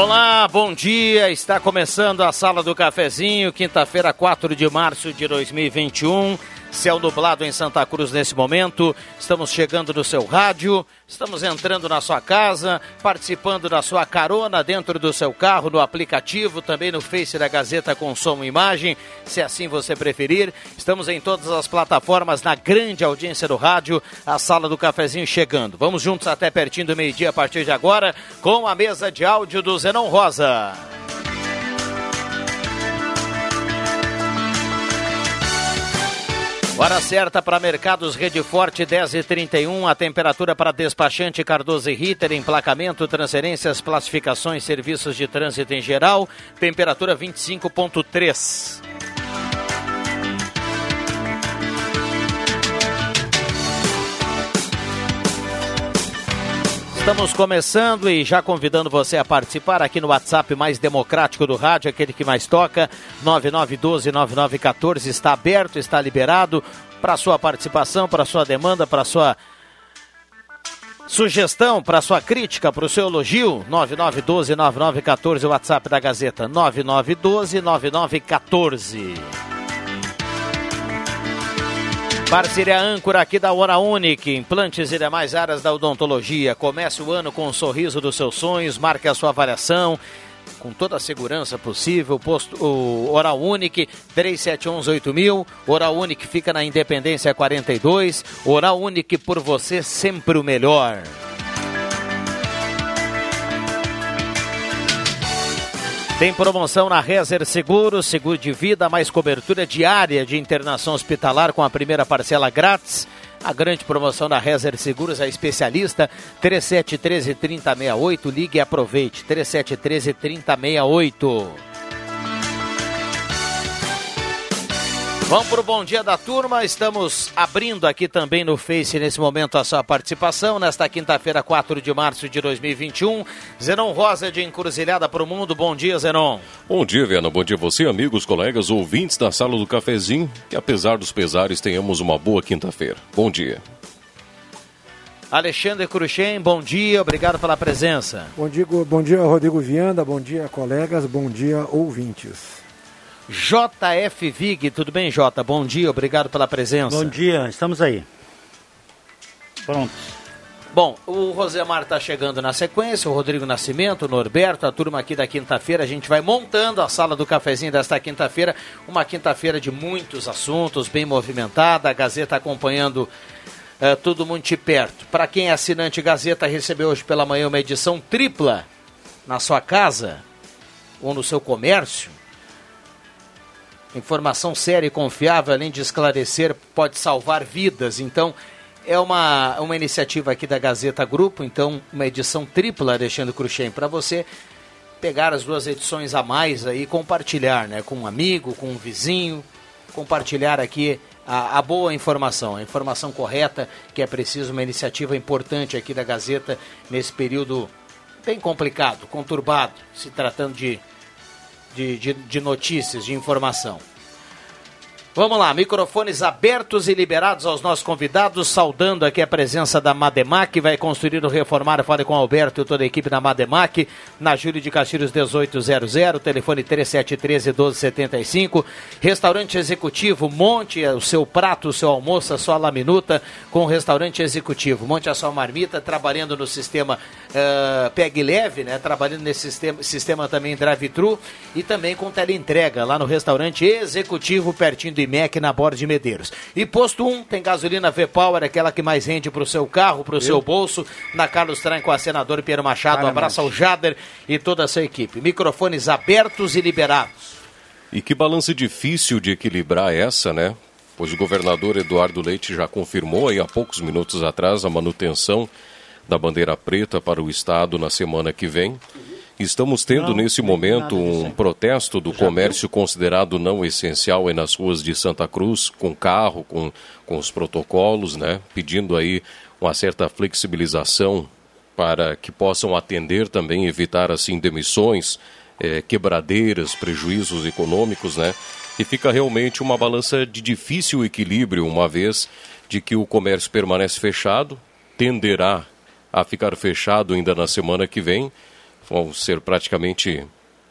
Olá, bom dia. Está começando a Sala do Cafezinho, quinta-feira, 4 de março de 2021. Céu nublado em Santa Cruz nesse momento. Estamos chegando no seu rádio, estamos entrando na sua casa, participando da sua carona dentro do seu carro, no aplicativo, também no Face da Gazeta com som e imagem, se assim você preferir. Estamos em todas as plataformas, na grande audiência do rádio, a sala do cafezinho chegando. Vamos juntos até pertinho do meio-dia a partir de agora, com a mesa de áudio do Zenon Rosa. Hora certa para Mercados Rede Forte 10 e 31, a temperatura para despachante Cardoso e Ritter, emplacamento, transferências, classificações, serviços de trânsito em geral, temperatura 25.3. Estamos começando e já convidando você a participar aqui no WhatsApp mais democrático do rádio, aquele que mais toca, 9912-9914, está aberto, está liberado para sua participação, para sua demanda, para sua sugestão, para sua crítica, para o seu elogio, 9912-9914, o WhatsApp da Gazeta, 9912-9914. Parceria âncora aqui da Hora Unique, implantes e demais áreas da odontologia. Comece o ano com o sorriso dos seus sonhos, marque a sua avaliação com toda a segurança possível. Posto, o Oral Unique 37118000. Oral Unique fica na Independência 42. Oral Unique por você sempre o melhor. Tem promoção na Rezer Seguros, seguro de vida, mais cobertura diária de internação hospitalar com a primeira parcela grátis. A grande promoção da Rezer Seguros, a especialista 3713 3068, ligue e aproveite 3713 3068. Vamos para o bom dia da turma. Estamos abrindo aqui também no Face nesse momento a sua participação. Nesta quinta-feira, 4 de março de 2021. Zenon Rosa de Encruzilhada para o Mundo. Bom dia, Zenon. Bom dia, Viana. Bom dia a você, amigos, colegas, ouvintes da sala do cafezinho. Que apesar dos pesares, tenhamos uma boa quinta-feira. Bom dia. Alexandre Cruxem, bom dia, obrigado pela presença. Bom dia, bom dia, Rodrigo Vianda, bom dia, colegas, bom dia, ouvintes. JF Vig, tudo bem, Jota? Bom dia, obrigado pela presença. Bom dia, estamos aí. Prontos. Bom, o Rosemar está chegando na sequência, o Rodrigo Nascimento, o Norberto, a turma aqui da quinta-feira. A gente vai montando a sala do cafezinho desta quinta-feira. Uma quinta-feira de muitos assuntos, bem movimentada. A Gazeta acompanhando uh, tudo muito de perto. Para quem é assinante Gazeta, recebeu hoje pela manhã uma edição tripla na sua casa ou no seu comércio Informação séria e confiável, além de esclarecer, pode salvar vidas. Então, é uma, uma iniciativa aqui da Gazeta Grupo, então uma edição tripla, Alexandre Cruxem, para você pegar as duas edições a mais aí e compartilhar, né? Com um amigo, com um vizinho, compartilhar aqui a, a, boa informação, a informação correta, que é preciso, uma iniciativa importante aqui da Gazeta nesse período bem complicado, conturbado, se tratando de de, de, de notícias, de informação. Vamos lá, microfones abertos e liberados aos nossos convidados, saudando aqui a presença da Mademac, vai construir o reformar, fale com o Alberto e toda a equipe da Mademac, na Júlio de Castilhos 1800, telefone 3713-1275, restaurante executivo, monte o seu prato, o seu almoço, a sua laminuta com o restaurante executivo, monte a sua marmita, trabalhando no sistema uh, Peg Leve, né, trabalhando nesse sistema, sistema também drive-thru e também com teleentrega lá no restaurante executivo, pertinho do IMEC na Borda de Medeiros. E posto 1 tem gasolina V-Power, aquela que mais rende para o seu carro, para o seu bolso, na Carlos Tran com a senadora Piero Machado. Um abraço ao Jader e toda a sua equipe. Microfones abertos e liberados. E que balança difícil de equilibrar essa, né? Pois o governador Eduardo Leite já confirmou aí há poucos minutos atrás a manutenção da bandeira preta para o Estado na semana que vem. Estamos tendo nesse momento um protesto do comércio considerado não essencial aí nas ruas de Santa Cruz, com carro, com, com os protocolos, né? Pedindo aí uma certa flexibilização para que possam atender também, evitar assim demissões, eh, quebradeiras, prejuízos econômicos, né? E fica realmente uma balança de difícil equilíbrio, uma vez de que o comércio permanece fechado, tenderá a ficar fechado ainda na semana que vem, vão ser praticamente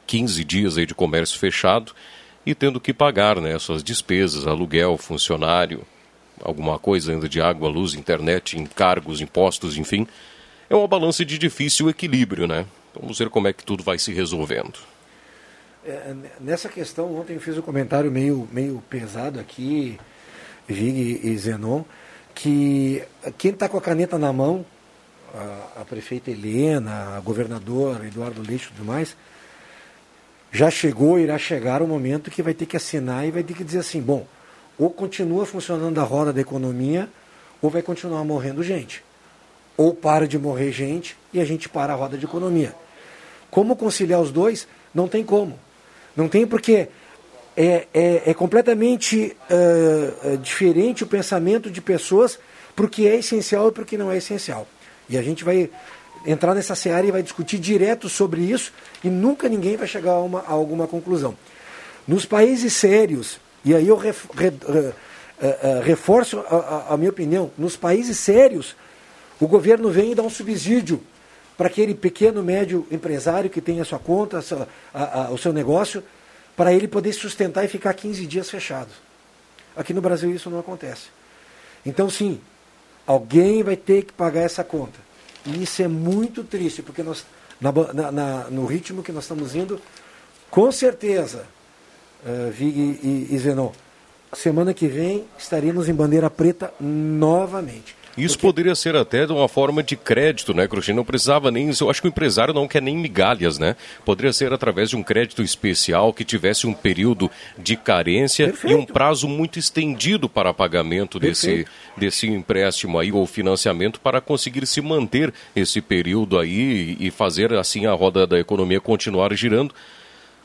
15 dias aí de comércio fechado e tendo que pagar né, suas despesas, aluguel, funcionário, alguma coisa ainda de água, luz, internet, encargos, impostos, enfim. É uma balança de difícil equilíbrio, né? Vamos ver como é que tudo vai se resolvendo. É, nessa questão, ontem eu fiz um comentário meio, meio pesado aqui, Vig e Zenon, que quem está com a caneta na mão, a, a prefeita Helena, a governador Eduardo Leite e tudo mais, já chegou, irá chegar o momento que vai ter que assinar e vai ter que dizer assim, bom, ou continua funcionando a roda da economia, ou vai continuar morrendo gente. Ou para de morrer gente e a gente para a roda de economia. Como conciliar os dois? Não tem como. Não tem porque é, é, é completamente uh, diferente o pensamento de pessoas para o que é essencial e para o que não é essencial. E a gente vai entrar nessa seara e vai discutir direto sobre isso e nunca ninguém vai chegar a, uma, a alguma conclusão. Nos países sérios, e aí eu ref, re, uh, uh, reforço a, a, a minha opinião, nos países sérios, o governo vem e dá um subsídio para aquele pequeno, médio empresário que tem a sua conta, a sua, a, o seu negócio, para ele poder sustentar e ficar 15 dias fechado. Aqui no Brasil isso não acontece. Então, sim, alguém vai ter que pagar essa conta. E isso é muito triste, porque nós, na, na, no ritmo que nós estamos indo, com certeza, uh, Vig e, e Zenon, semana que vem estaremos em bandeira preta novamente. Isso Porque... poderia ser até de uma forma de crédito, né, Cruxinho? Não precisava nem. Eu acho que o empresário não quer nem migalhas, né? Poderia ser através de um crédito especial que tivesse um período de carência Perfeito. e um prazo muito estendido para pagamento desse, desse empréstimo aí ou financiamento para conseguir se manter esse período aí e fazer assim a roda da economia continuar girando.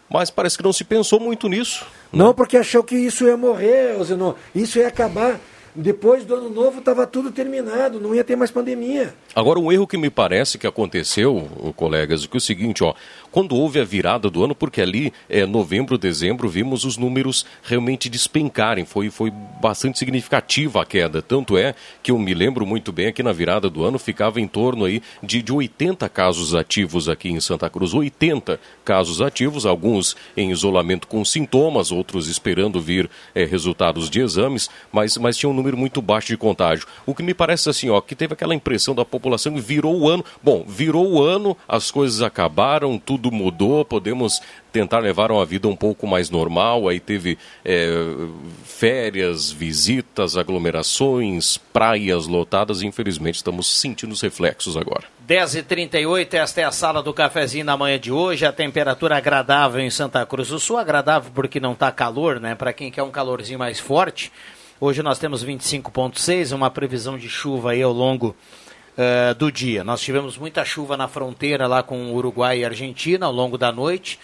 Mas parece que não se pensou muito nisso. Não, né? porque achou que isso ia morrer, Zenon. Isso ia acabar. Depois do ano novo estava tudo terminado, não ia ter mais pandemia. Agora, um erro que me parece que aconteceu, colegas, que é o seguinte, ó, quando houve a virada do ano, porque ali, é, novembro, dezembro, vimos os números realmente despencarem, foi, foi bastante significativa a queda. Tanto é que eu me lembro muito bem aqui na virada do ano, ficava em torno aí de, de 80 casos ativos aqui em Santa Cruz. 80 casos ativos, alguns em isolamento com sintomas, outros esperando vir é, resultados de exames, mas, mas tinha um número muito baixo de contágio. O que me parece assim, ó, que teve aquela impressão da população e virou o ano. Bom, virou o ano, as coisas acabaram, tudo mudou, podemos tentar levar uma vida um pouco mais normal. Aí teve é, férias, visitas, aglomerações, praias lotadas. Infelizmente, estamos sentindo os reflexos agora. 10h38, esta é a sala do cafezinho na manhã de hoje. A temperatura agradável em Santa Cruz do Sul. Agradável porque não está calor, né? Para quem quer um calorzinho mais forte. Hoje nós temos 25,6, uma previsão de chuva aí ao longo uh, do dia. Nós tivemos muita chuva na fronteira lá com Uruguai e Argentina ao longo da noite.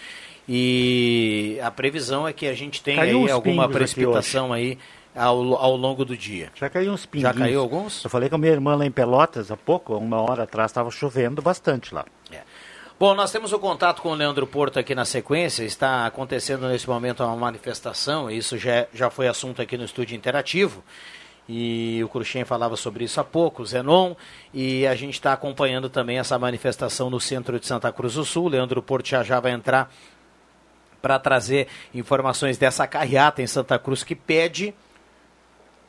E a previsão é que a gente tenha aí alguma precipitação aí ao, ao longo do dia. Já caiu uns pinguinhos. Já caiu alguns? Eu falei com a minha irmã lá em Pelotas há pouco, uma hora atrás, estava chovendo bastante lá. É. Bom, nós temos o contato com o Leandro Porto aqui na sequência. Está acontecendo nesse momento uma manifestação, isso já, já foi assunto aqui no estúdio interativo. E o Cruxem falava sobre isso há pouco, o Zenon, e a gente está acompanhando também essa manifestação no centro de Santa Cruz do Sul. Leandro Porto já, já vai entrar para trazer informações dessa carreata em Santa Cruz que pede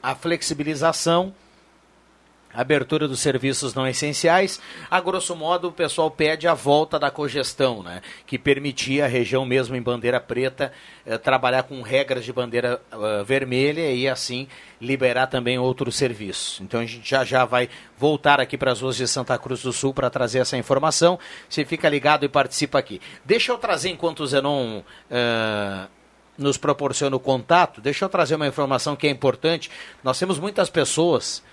a flexibilização abertura dos serviços não essenciais. A grosso modo, o pessoal pede a volta da cogestão, né? que permitia a região mesmo em bandeira preta eh, trabalhar com regras de bandeira uh, vermelha e assim liberar também outros serviços. Então a gente já já vai voltar aqui para as ruas de Santa Cruz do Sul para trazer essa informação. Você fica ligado e participa aqui. Deixa eu trazer enquanto o Zenon uh, nos proporciona o contato, deixa eu trazer uma informação que é importante. Nós temos muitas pessoas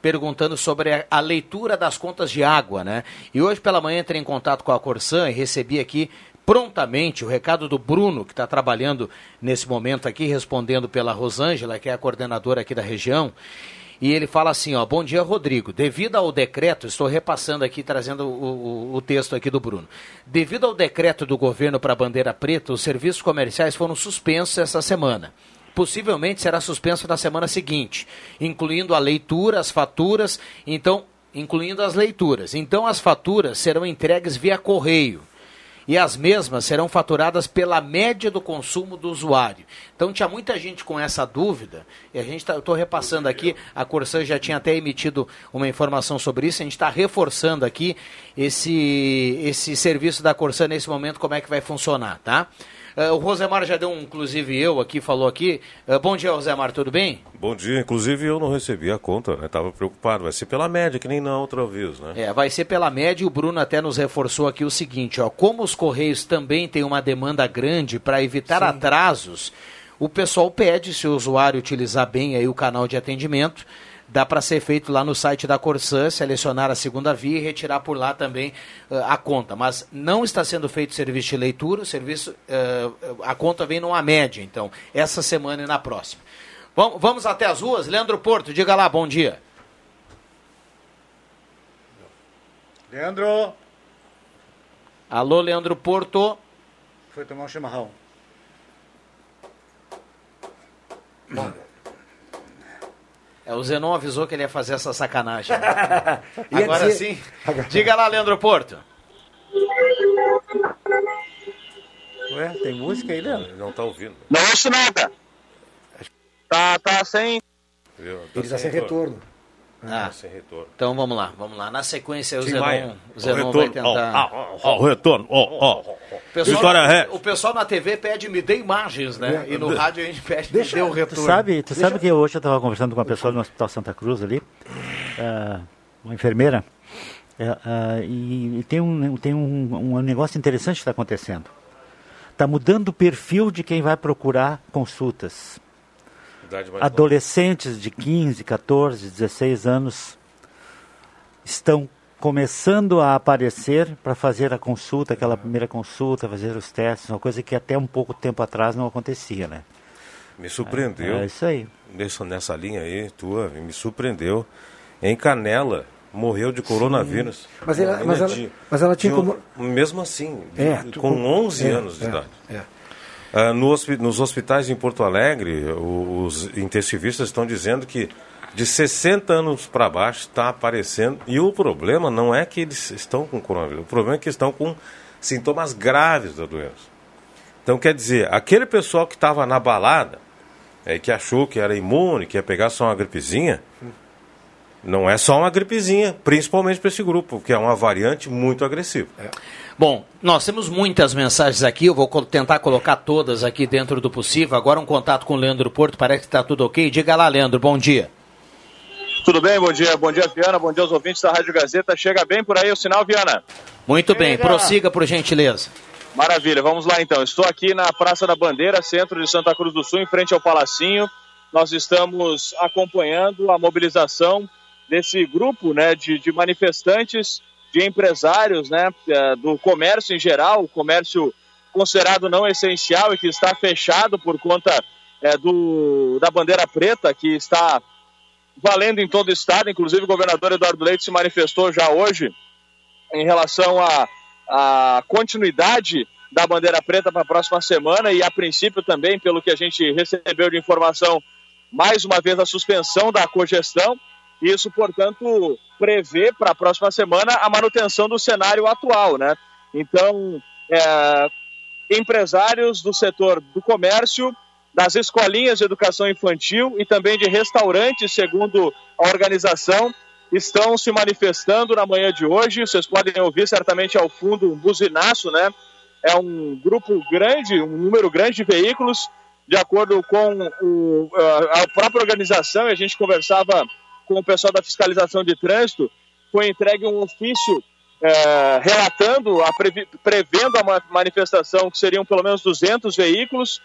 perguntando sobre a, leitura das contas de água, né? E hoje pela manhã entrei em contato com a Corsan e recebi aqui prontamente o recado do Bruno, que está trabalhando nesse momento aqui, respondendo pela Rosângela, que é a coordenadora aqui da região. E ele fala assim, ó, bom dia Rodrigo, devido ao decreto, estou repassando aqui, trazendo o, o, o texto aqui do Bruno. Devido ao decreto do governo para a bandeira preta, os serviços comerciais foram suspensos essa semana possivelmente será suspenso na semana seguinte, incluindo a leitura, as faturas, então, incluindo as leituras. Então as faturas serão entregues via correio e as mesmas serão faturadas pela média do consumo do usuário. Então tinha muita gente com essa dúvida, e a gente tá, estou repassando aqui, a Corsan já tinha até emitido uma informação sobre isso, a gente está reforçando aqui esse, esse serviço da Corsan nesse momento, como é que vai funcionar, tá? Uh, o Rosemar já deu um, inclusive eu aqui, falou aqui. Uh, bom dia, Rosemar, tudo bem? Bom dia, inclusive eu não recebi a conta, né? Tava preocupado. Vai ser pela média, que nem na outra vez, né? É, vai ser pela média e o Bruno até nos reforçou aqui o seguinte, ó. Como os Correios também têm uma demanda grande para evitar Sim. atrasos, o pessoal pede, se o usuário utilizar bem aí o canal de atendimento, dá para ser feito lá no site da Corsã, selecionar a segunda via e retirar por lá também uh, a conta. Mas não está sendo feito serviço de leitura, o serviço, uh, a conta vem numa média, então, essa semana e na próxima. Vamos, vamos até as ruas? Leandro Porto, diga lá, bom dia. Leandro! Alô, Leandro Porto. Foi tomar um chimarrão. Bom. É, o Zenon avisou que ele ia fazer essa sacanagem. Agora dizer... sim. Diga lá, Leandro Porto. Ué, tem música aí, Leandro? Não tá ouvindo. Não ouço nada. Tá, tá sem. Ele está sem retorno. Ah, sem retorno. Então vamos lá, vamos lá. Na sequência o Zenon, o Zenon vai tentar. Ó, o retorno, ó, ó. O pessoal, o pessoal na TV pede me dê imagens, né? E no rádio a gente pede deixa, me dê o retorno. Tu sabe, tu sabe que hoje eu estava conversando com uma pessoa no Hospital Santa Cruz ali, uh, uma enfermeira, uh, uh, e, e, tem, um, tem um, um negócio interessante que está acontecendo. Está mudando o perfil de quem vai procurar consultas adolescentes de 15, 14, 16 anos estão começando a aparecer para fazer a consulta, aquela primeira consulta, fazer os testes, uma coisa que até um pouco tempo atrás não acontecia, né? Me surpreendeu. É, é isso aí. Nessa, nessa linha aí, tua, me surpreendeu. Em Canela, morreu de coronavírus. Mas ela, mas, ela, mas ela tinha como... Mesmo assim, é, com 11 é, anos de é, idade. É. Uh, no, nos hospitais em Porto Alegre, os intensivistas estão dizendo que de 60 anos para baixo está aparecendo. E o problema não é que eles estão com coronavírus, o problema é que estão com sintomas graves da doença. Então, quer dizer, aquele pessoal que estava na balada, é, que achou que era imune, que ia pegar só uma gripezinha, não é só uma gripezinha, principalmente para esse grupo, que é uma variante muito agressiva. É. Bom, nós temos muitas mensagens aqui, eu vou tentar colocar todas aqui dentro do possível. Agora um contato com o Leandro Porto, parece que está tudo ok. Diga lá, Leandro, bom dia. Tudo bem, bom dia, bom dia, Viana, bom dia aos ouvintes da Rádio Gazeta. Chega bem por aí o sinal, Viana? Muito Chega. bem, prossiga por gentileza. Maravilha, vamos lá então. Estou aqui na Praça da Bandeira, centro de Santa Cruz do Sul, em frente ao Palacinho. Nós estamos acompanhando a mobilização desse grupo né, de, de manifestantes de empresários né, é, do comércio em geral, o comércio considerado não essencial e que está fechado por conta é, do, da bandeira preta, que está valendo em todo o estado. Inclusive, o governador Eduardo Leite se manifestou já hoje em relação à continuidade da bandeira preta para a próxima semana e, a princípio, também, pelo que a gente recebeu de informação, mais uma vez a suspensão da cogestão. Isso, portanto, prevê para a próxima semana a manutenção do cenário atual, né? Então, é, empresários do setor do comércio, das escolinhas de educação infantil e também de restaurantes, segundo a organização, estão se manifestando na manhã de hoje. Vocês podem ouvir certamente ao fundo um buzinaço, né? É um grupo grande, um número grande de veículos, de acordo com o, a própria organização, e a gente conversava com o pessoal da fiscalização de trânsito, foi entregue um ofício é, relatando, a previ, prevendo a manifestação, que seriam pelo menos 200 veículos,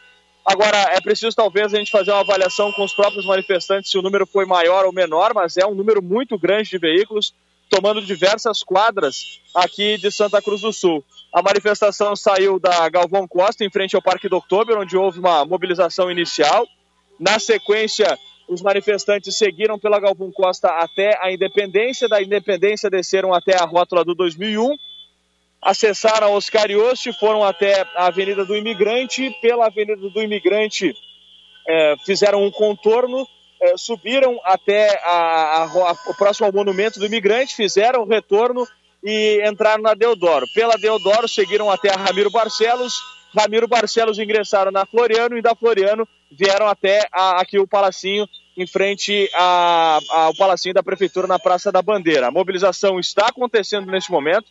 Agora, é preciso talvez a gente fazer uma avaliação com os próprios manifestantes se o número foi maior ou menor, mas é um número muito grande de veículos tomando diversas quadras aqui de Santa Cruz do Sul. A manifestação saiu da Galvão Costa, em frente ao Parque do Outubro, onde houve uma mobilização inicial. Na sequência, os manifestantes seguiram pela Galvão Costa até a Independência, da Independência desceram até a rótula do 2001, acessaram Oscar Ioste, foram até a Avenida do Imigrante, pela Avenida do Imigrante é, fizeram um contorno, é, subiram até a, a, a, o próximo Monumento do Imigrante, fizeram o retorno e entraram na Deodoro. Pela Deodoro seguiram até a Ramiro Barcelos, Ramiro Barcelos ingressaram na Floriano e da Floriano vieram até a, aqui o Palacinho, em frente ao Palacinho da Prefeitura na Praça da Bandeira. A mobilização está acontecendo neste momento.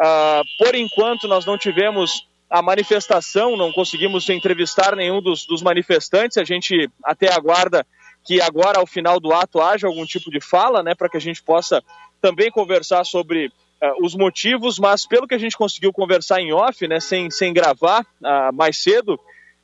Uh, por enquanto, nós não tivemos a manifestação, não conseguimos entrevistar nenhum dos, dos manifestantes. A gente até aguarda que agora, ao final do ato, haja algum tipo de fala, né, para que a gente possa também conversar sobre uh, os motivos, mas pelo que a gente conseguiu conversar em off, né, sem, sem gravar uh, mais cedo,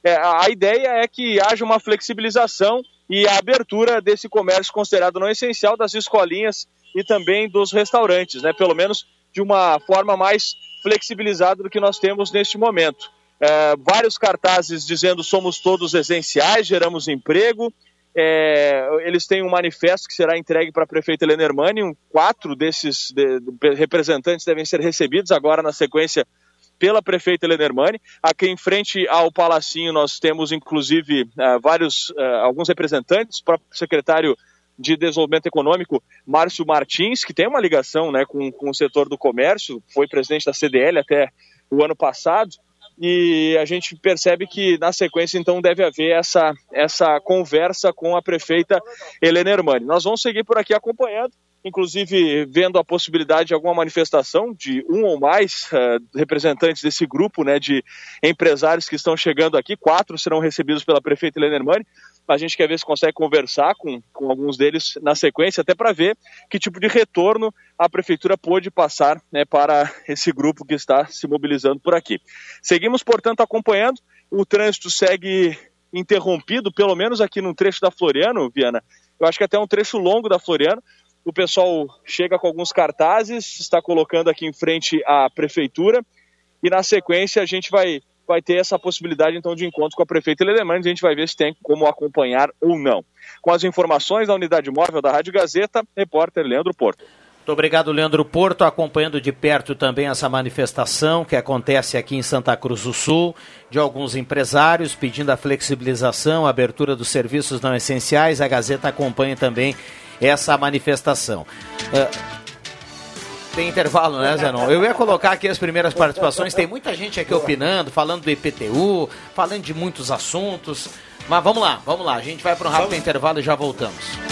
é, a ideia é que haja uma flexibilização e a abertura desse comércio considerado não essencial das escolinhas e também dos restaurantes, né? Pelo menos de uma forma mais flexibilizada do que nós temos neste momento. É, vários cartazes dizendo somos todos essenciais, geramos emprego. É, eles têm um manifesto que será entregue para a prefeita Helena Hermani. Quatro desses de, de, representantes devem ser recebidos agora na sequência pela prefeita Helena Hermani. Aqui em frente ao Palacinho nós temos inclusive uh, vários, uh, alguns representantes, o próprio secretário de Desenvolvimento Econômico, Márcio Martins, que tem uma ligação né, com, com o setor do comércio, foi presidente da CDL até o ano passado, e a gente percebe que na sequência então deve haver essa, essa conversa com a prefeita Helena Hermani. Nós vamos seguir por aqui acompanhando inclusive vendo a possibilidade de alguma manifestação de um ou mais uh, representantes desse grupo né, de empresários que estão chegando aqui. Quatro serão recebidos pela prefeita Helena Hermani. A gente quer ver se consegue conversar com, com alguns deles na sequência, até para ver que tipo de retorno a prefeitura pôde passar né, para esse grupo que está se mobilizando por aqui. Seguimos, portanto, acompanhando. O trânsito segue interrompido, pelo menos aqui no trecho da Floriano, Viana. Eu acho que até um trecho longo da Floriano, o pessoal chega com alguns cartazes, está colocando aqui em frente à prefeitura e na sequência a gente vai, vai ter essa possibilidade então de encontro com a prefeita Helena a gente vai ver se tem como acompanhar ou não. Com as informações da unidade móvel da Rádio Gazeta, repórter Leandro Porto. Muito obrigado, Leandro Porto, acompanhando de perto também essa manifestação que acontece aqui em Santa Cruz do Sul, de alguns empresários pedindo a flexibilização, a abertura dos serviços não essenciais. A Gazeta acompanha também essa manifestação. Uh, tem intervalo, né, Zenon? Eu ia colocar aqui as primeiras participações. Tem muita gente aqui opinando, falando do IPTU, falando de muitos assuntos. Mas vamos lá, vamos lá. A gente vai para um rápido intervalo e já voltamos.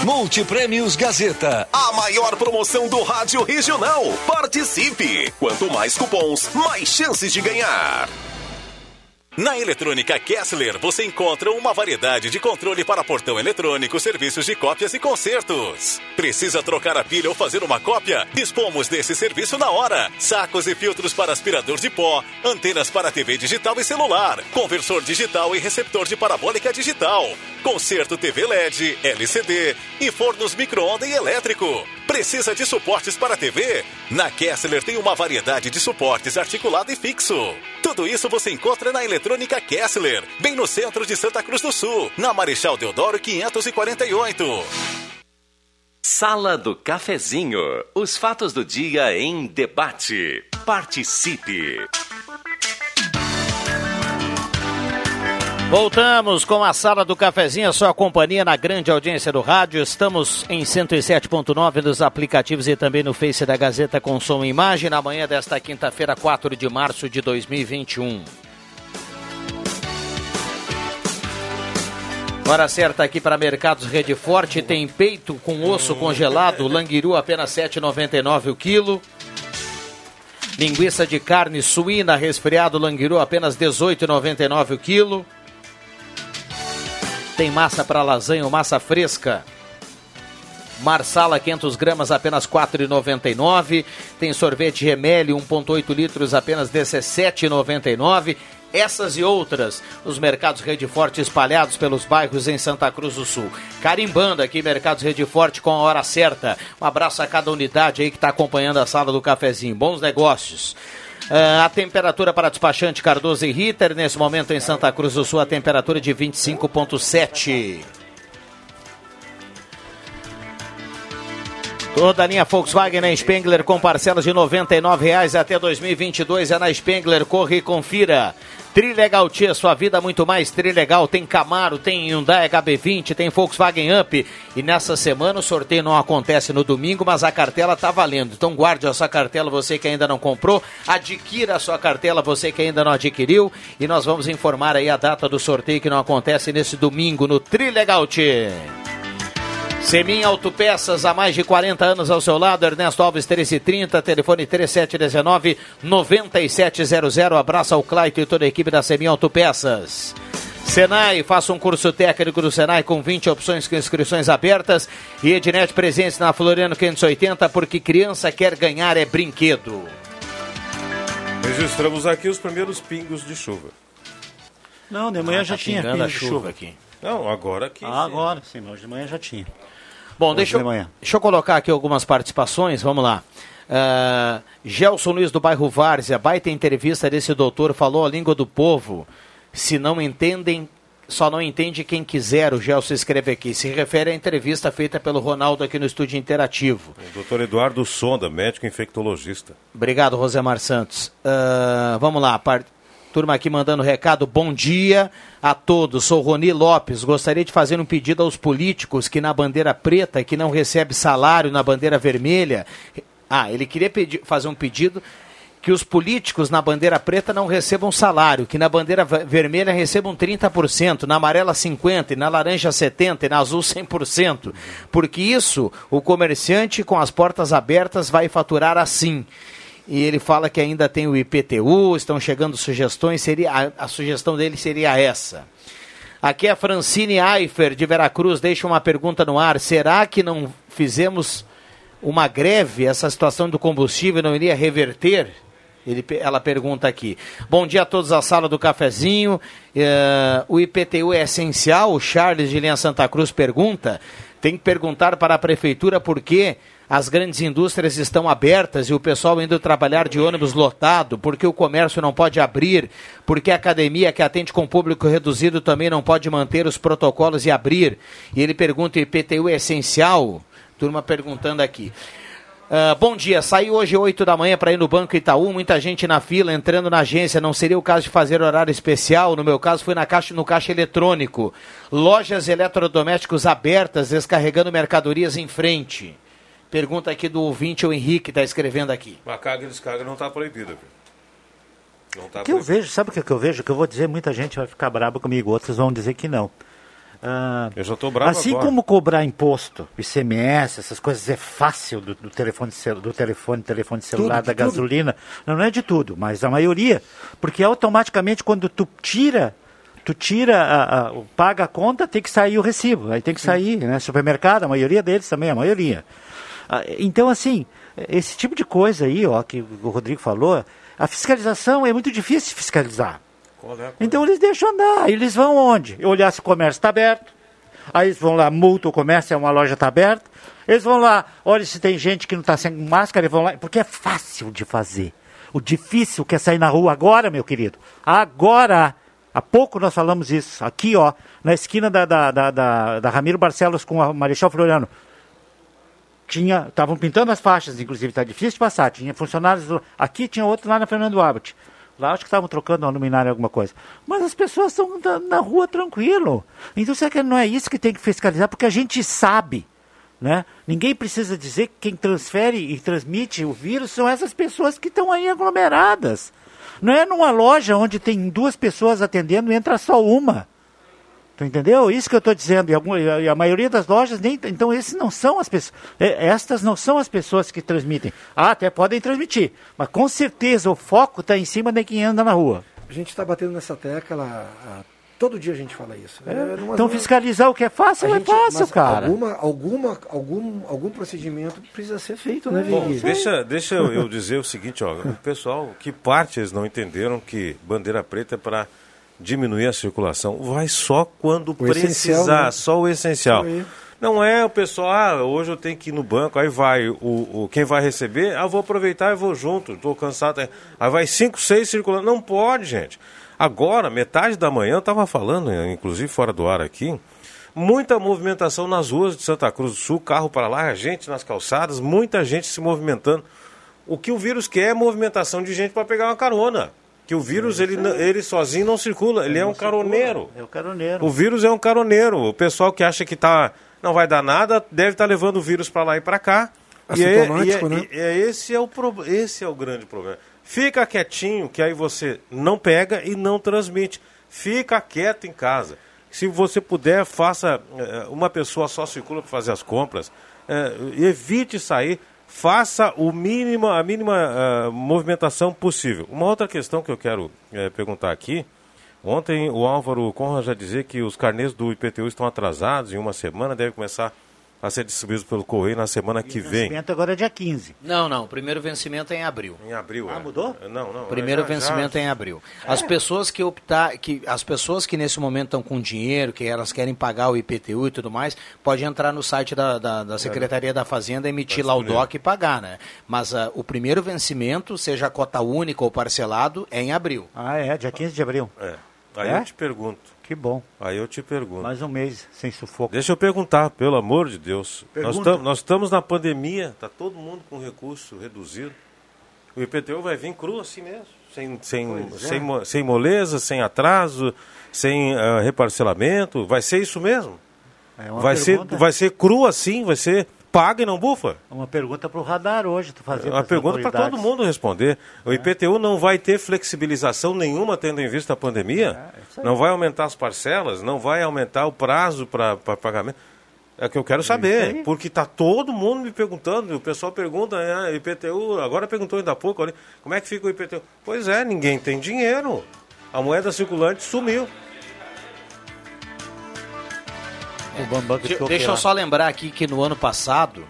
Multiprêmios Gazeta. A maior promoção do rádio regional. Participe! Quanto mais cupons, mais chances de ganhar. Na Eletrônica Kessler, você encontra uma variedade de controle para portão eletrônico, serviços de cópias e consertos. Precisa trocar a pilha ou fazer uma cópia? Dispomos desse serviço na hora. Sacos e filtros para aspirador de pó, antenas para TV digital e celular, conversor digital e receptor de parabólica digital, conserto TV LED, LCD e fornos micro-ondas e elétrico. Precisa de suportes para TV? Na Kessler tem uma variedade de suportes articulado e fixo. Tudo isso você encontra na Eletrônica Kessler, bem no centro de Santa Cruz do Sul, na Marechal Deodoro 548. Sala do Cafezinho. Os fatos do dia em debate. Participe. Voltamos com a sala do cafezinho, a sua companhia na grande audiência do rádio. Estamos em 107.9 nos aplicativos e também no Face da Gazeta com som e imagem na manhã desta quinta-feira, 4 de março de 2021. Hora certa aqui para Mercados Rede Forte, tem peito com osso congelado, languiru apenas 7,99 o quilo. Linguiça de carne suína resfriado languiru apenas 18,99 o quilo. Tem massa para lasanha, massa fresca. Marsala 500 gramas apenas 4,99. Tem sorvete Gemelli 1.8 litros apenas 17,99. Essas e outras nos mercados Rede Forte espalhados pelos bairros em Santa Cruz do Sul. Carimbando aqui Mercados Rede Forte com a hora certa. Um abraço a cada unidade aí que está acompanhando a sala do cafezinho. Bons negócios. Uh, a temperatura para despachante Cardoso e Ritter, nesse momento em Santa Cruz do Sul, a temperatura de 25,7. Toda a linha Volkswagen na Spengler com parcelas de R$ 99,00 até 2022 é na Spengler. Corre e confira. Trilegal Tia, sua vida muito mais Trilegal. Tem Camaro, tem Hyundai HB20, tem Volkswagen Up. E nessa semana o sorteio não acontece no domingo, mas a cartela tá valendo. Então guarde a sua cartela, você que ainda não comprou. Adquira a sua cartela, você que ainda não adquiriu. E nós vamos informar aí a data do sorteio que não acontece nesse domingo no Trilegal Tia. Semin Autopeças, há mais de 40 anos ao seu lado, Ernesto Alves 1330, telefone 3719-9700. Abraço ao Claito e toda a equipe da Semin Autopeças. Senai, faça um curso técnico do Senai com 20 opções com inscrições abertas. E Ednet presente na Floriano 580, porque criança quer ganhar é brinquedo. Registramos aqui os primeiros pingos de chuva. Não, de manhã ah, já tá tinha pingo de chuva, chuva aqui. Não, agora aqui. Ah, agora, sim, hoje de manhã já tinha. Bom, deixa eu, deixa eu colocar aqui algumas participações, vamos lá. Uh, Gelson Luiz do bairro Várzea, baita entrevista desse doutor, falou a língua do povo. Se não entendem, só não entende quem quiser, o Gelson escreve aqui. Se refere à entrevista feita pelo Ronaldo aqui no estúdio interativo. O doutor Eduardo Sonda, médico infectologista. Obrigado, Rosemar Santos. Uh, vamos lá, part... Turma aqui mandando recado, bom dia a todos. Sou Roni Lopes. Gostaria de fazer um pedido aos políticos que na bandeira preta, que não recebe salário na bandeira vermelha. Ah, ele queria pedir, fazer um pedido que os políticos na bandeira preta não recebam salário, que na bandeira vermelha recebam 30%, na amarela 50%, na laranja 70% e na azul 100%. Porque isso o comerciante com as portas abertas vai faturar assim e ele fala que ainda tem o IPTU, estão chegando sugestões, seria a, a sugestão dele seria essa. Aqui é a Francine Eifer, de Veracruz, deixa uma pergunta no ar. Será que não fizemos uma greve, essa situação do combustível não iria reverter? Ele, ela pergunta aqui. Bom dia a todos à sala do cafezinho. Eh, o IPTU é essencial? O Charles de Linha Santa Cruz pergunta. Tem que perguntar para a prefeitura por que as grandes indústrias estão abertas e o pessoal indo trabalhar de ônibus lotado, porque o comércio não pode abrir, porque a academia que atende com público reduzido também não pode manter os protocolos e abrir. E ele pergunta: IPTU é essencial? Turma perguntando aqui. Ah, bom dia, saí hoje 8 da manhã para ir no Banco Itaú, muita gente na fila entrando na agência, não seria o caso de fazer horário especial, no meu caso fui na caixa, no caixa eletrônico. Lojas eletrodomésticos abertas, descarregando mercadorias em frente. Pergunta aqui do ouvinte, o Henrique está escrevendo aqui. Mas carga e descarga não está proibida. Não está O que eu vejo, sabe o que eu vejo? Que eu vou dizer, muita gente vai ficar brava comigo, outros vão dizer que não. Ah, Eu já estou bravo assim agora. como cobrar imposto, ICMS, essas coisas é fácil do, do telefone, do telefone, telefone celular, Tudo, da gasolina. Não, não é de tudo, mas a maioria. Porque automaticamente quando tu tira, tu tira, a, a- paga a conta, tem que sair o recibo. Aí tem que sair, né? Supermercado, a maioria deles também, a maioria. Ah, Então, assim, esse tipo de coisa aí, ó, que o Rodrigo falou, a fiscalização é muito difícil fiscalizar. Qual é? Então eles deixam andar. Eles vão onde? Olhar se o comércio está aberto. Aí eles vão lá, multa o comércio, é uma loja está aberta. Eles vão lá, olha se tem gente que não está sem máscara, eles vão lá. Porque é fácil de fazer. O difícil que é sair na rua agora, meu querido. Agora. Há pouco nós falamos isso. Aqui, ó, na esquina da, da, da, da, da Ramiro Barcelos com a Marechal Floriano. Tinha, estavam pintando as faixas, inclusive, está difícil de passar. Tinha funcionários. Aqui tinha outro lá na Fernando Abbott. Lá acho que estavam trocando uma luminária alguma coisa. Mas as pessoas estão na, na rua tranquilo. Então será que não é isso que tem que fiscalizar? Porque a gente sabe. Né? Ninguém precisa dizer que quem transfere e transmite o vírus são essas pessoas que estão aí aglomeradas. Não é numa loja onde tem duas pessoas atendendo e entra só uma. Tu entendeu? Isso que eu estou dizendo. E, algum- e a maioria das lojas nem. Então, esses não são as pessoas. é, Estas não são as pessoas que transmitem. Ah, até podem transmitir. Mas com certeza o foco está em cima de quem anda na rua. A gente está batendo nessa tecla, todo dia a gente fala isso. É, não- Então não- fiscalizar o que é fácil é gente- fácil, mas cara. Alguma, alguma, algum, algum procedimento precisa ser feito, né, Bom, deixa, deixa eu, eu dizer o seguinte, ó, o pessoal, que parte eles não entenderam que bandeira preta é para diminuir a circulação. Vai só quando O precisar, né? só o essencial. Aí. Não é o pessoal, ah, hoje eu tenho que ir no banco, aí vai o, o quem vai receber, ah, vou aproveitar e vou junto, estou cansado. Aí vai cinco, seis circulando. Não pode, gente. Agora, metade da manhã, eu estava falando, inclusive fora do ar aqui, muita movimentação nas ruas de Santa Cruz do Sul, carro para lá, gente nas calçadas, muita gente se movimentando. O que o vírus quer é movimentação de gente para pegar uma carona. Que o vírus, ele, ele sozinho não circula, ele é um caroneiro. É o caroneiro. O vírus é um caroneiro. O pessoal que acha que tá, não vai dar nada, deve estar levando o vírus para lá e para cá. E é, e é- né? e é- esse, é o pro- esse é o grande problema. Fica quietinho, que aí você não pega e não transmite. Fica quieto em casa. Se você puder, faça. eh, Uma pessoa só circula para fazer as compras. eh, evite sair. Faça o mínimo, a mínima ah, movimentação possível. Uma outra questão que eu quero eh, perguntar aqui. Ontem o Álvaro Conrad já dizia que os carnês do IPTU estão atrasados em uma semana, deve começar a ser distribuídos pelo Correio na semana que O vem. vencimento agora é dia 15. Não, não. O primeiro vencimento é em abril. Em abril, Ah, é. mudou? Não, não. O primeiro já- vencimento já- é em abril. As pessoas que optar, que as pessoas que nesse momento estão com dinheiro, que elas querem pagar o IPTU e tudo mais, pode entrar no site da, da, da Secretaria da Fazenda, emitir lá o. DOC e pagar, né? Mas ah, o primeiro vencimento, seja a cota única ou parcelado, é em abril. Ah, é, dia 15 de abril. É. Aí É? eu te pergunto. Que bom. Aí eu te pergunto. Mais um mês sem sufoco. Deixa eu perguntar, pelo amor de Deus. Nós, Pergunta. nós estamos na pandemia, está todo mundo com recurso reduzido. O IPTU vai vir cru assim mesmo, sem, sem, é. sem, mo- sem moleza, sem atraso, sem ah, reparcelamento. Vai ser isso mesmo? É Vai ser, vai ser cru assim, vai ser paga e não bufa? uma pergunta para o radar hoje, tu fazer É Uma pergunta para todo mundo responder. O IPTU não vai ter flexibilização nenhuma tendo em vista a pandemia? É. não vai aumentar as parcelas? Não vai aumentar o prazo para pagamento? É o que eu quero saber, porque está todo mundo me perguntando, o pessoal pergunta, ah, IPTU, agora perguntou ainda há pouco, ali, como é que fica o IPTU? Pois é, ninguém tem dinheiro. A moeda circulante sumiu. Ficou deixa eu só lembrar aqui que no ano passado,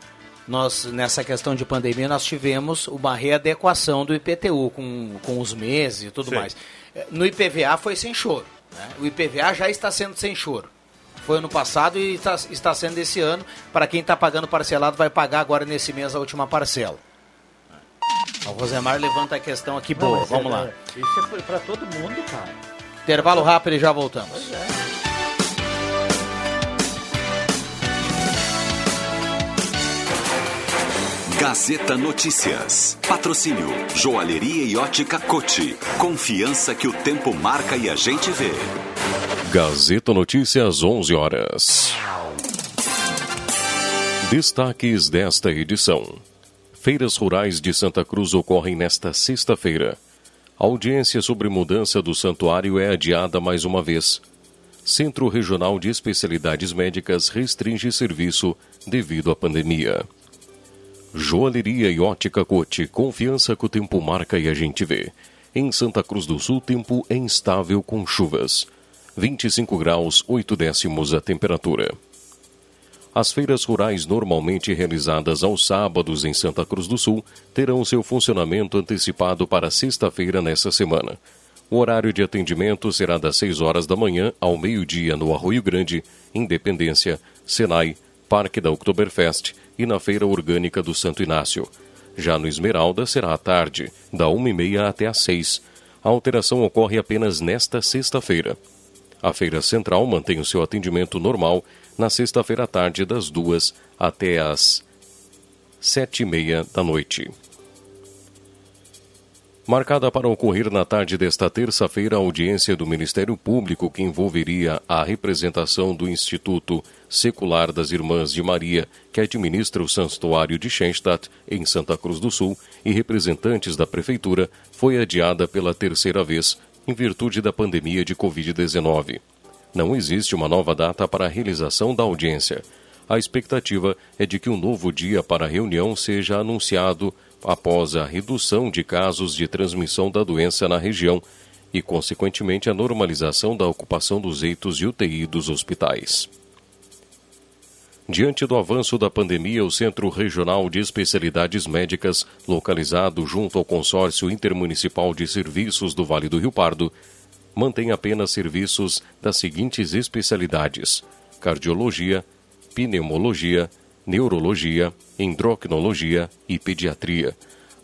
nós nessa questão de pandemia nós tivemos uma readequação do IPTU com, com os meses e tudo Sim. mais. Eh, No IPVA foi sem choro. né? O IPVA já está sendo sem choro. Foi ano passado e está, está sendo esse ano. Para quem está pagando parcelado, vai pagar agora nesse mês a última parcela. O Rosemar levanta a questão aqui Não, boa. mas Vamos é- lá. Isso é para todo mundo, cara. Intervalo rápido e já voltamos. Gazeta Notícias. Patrocínio Joalheria e Ótica Cote. Confiança que o tempo marca e a gente vê. Gazeta Notícias, 11 horas. Destaques desta edição. Feiras Rurais de Santa Cruz ocorrem nesta sexta-feira. Audiência sobre mudança do santuário é adiada mais uma vez. Centro Regional de Especialidades Médicas restringe serviço devido à pandemia. Joalheria e ótica Cote, confiança que o tempo marca e a gente vê. Em Santa Cruz do Sul, tempo é instável com chuvas. 25 graus, 8 décimos a temperatura. As feiras rurais normalmente realizadas aos sábados em Santa Cruz do Sul terão seu funcionamento antecipado para sexta-feira nesta semana. O horário de atendimento será das 6 horas da manhã ao meio-dia no Arroio Grande, Independência, Senai, Parque da Oktoberfest e na Feira Orgânica do Santo Inácio. Já no Esmeralda será à tarde, da 1h30 até às 6. A alteração ocorre apenas nesta sexta-feira. A Feira Central mantém o seu atendimento normal na sexta-feira à tarde, das 2 até às 7h30 da noite. Marcada para ocorrer na tarde desta terça-feira a audiência do Ministério Público que envolveria a representação do Instituto Secular das Irmãs de Maria, que administra o Santuário de Schenstadt, em Santa Cruz do Sul, e representantes da Prefeitura, foi adiada pela terceira vez, em virtude da pandemia de Covid-19. Não existe uma nova data para a realização da audiência. A expectativa é de que um novo dia para a reunião seja anunciado após a redução de casos de transmissão da doença na região e, consequentemente, a normalização da ocupação dos leitos de UTI dos hospitais. Diante do avanço da pandemia, o Centro Regional de Especialidades Médicas, localizado junto ao Consórcio Intermunicipal de Serviços do Vale do Rio Pardo, mantém apenas serviços das seguintes especialidades: cardiologia, pneumologia, neurologia, endocrinologia e pediatria.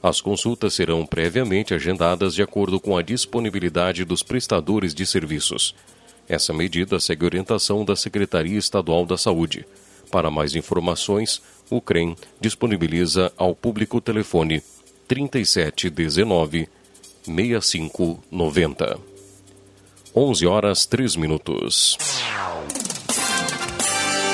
As consultas serão previamente agendadas de acordo com a disponibilidade dos prestadores de serviços. Essa medida segue orientação da Secretaria Estadual da Saúde. Para mais informações, o CREM disponibiliza ao público o telefone 3719 6590. 11 horas 3 minutos.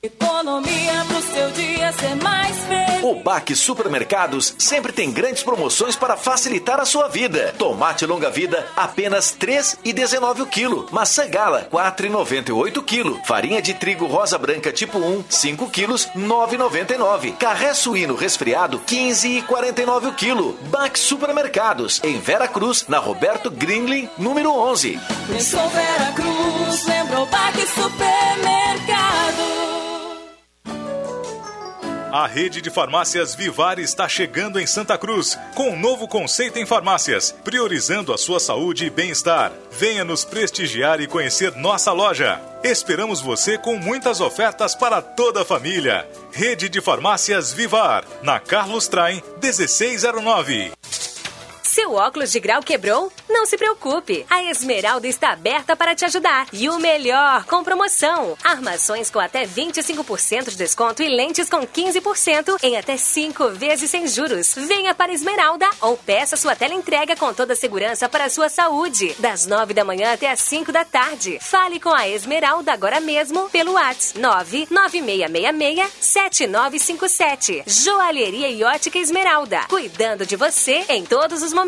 Economia pro seu dia ser mais feliz. O Baque Supermercados sempre tem grandes promoções para facilitar a sua vida. Tomate longa vida, apenas R$ 3,19 o quilo. Maçã gala, R$ 4,98 o quilo. Farinha de trigo rosa branca tipo 1, 5 quilos, R$ 9,99. Carré suíno resfriado, R$ 15,49 o quilo. Baque Supermercados, em Vera Cruz, na Roberto Greenley, número 11. Pensou Vera Cruz, lembrou Baque Supermercado. A rede de farmácias Vivar está chegando em Santa Cruz com um novo conceito em farmácias, priorizando a sua saúde e bem-estar. Venha nos prestigiar e conhecer nossa loja. Esperamos você com muitas ofertas para toda a família. Rede de farmácias Vivar, na Carlos Traem 1609. Seu óculos de grau quebrou? Não se preocupe. A Esmeralda está aberta para te ajudar. E o melhor, com promoção. Armações com até 25% de desconto e lentes com 15% em até 5 vezes sem juros. Venha para Esmeralda ou peça sua tela entrega com toda a segurança para a sua saúde. Das 9 da manhã até as 5 da tarde. Fale com a Esmeralda agora mesmo pelo WhatsApp 99666-7957. Joalheria e ótica Esmeralda. Cuidando de você em todos os momentos.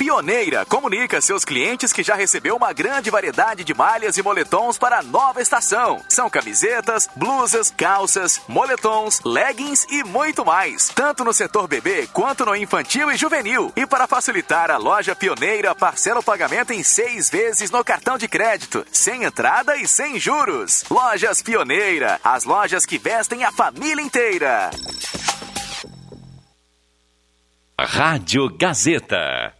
Pioneira comunica a seus clientes que já recebeu uma grande variedade de malhas e moletons para a nova estação. São camisetas, blusas, calças, moletons, leggings e muito mais. Tanto no setor bebê quanto no infantil e juvenil. E para facilitar, a loja Pioneira parcela o pagamento em seis vezes no cartão de crédito, sem entrada e sem juros. Lojas Pioneira, as lojas que vestem a família inteira. Rádio Gazeta.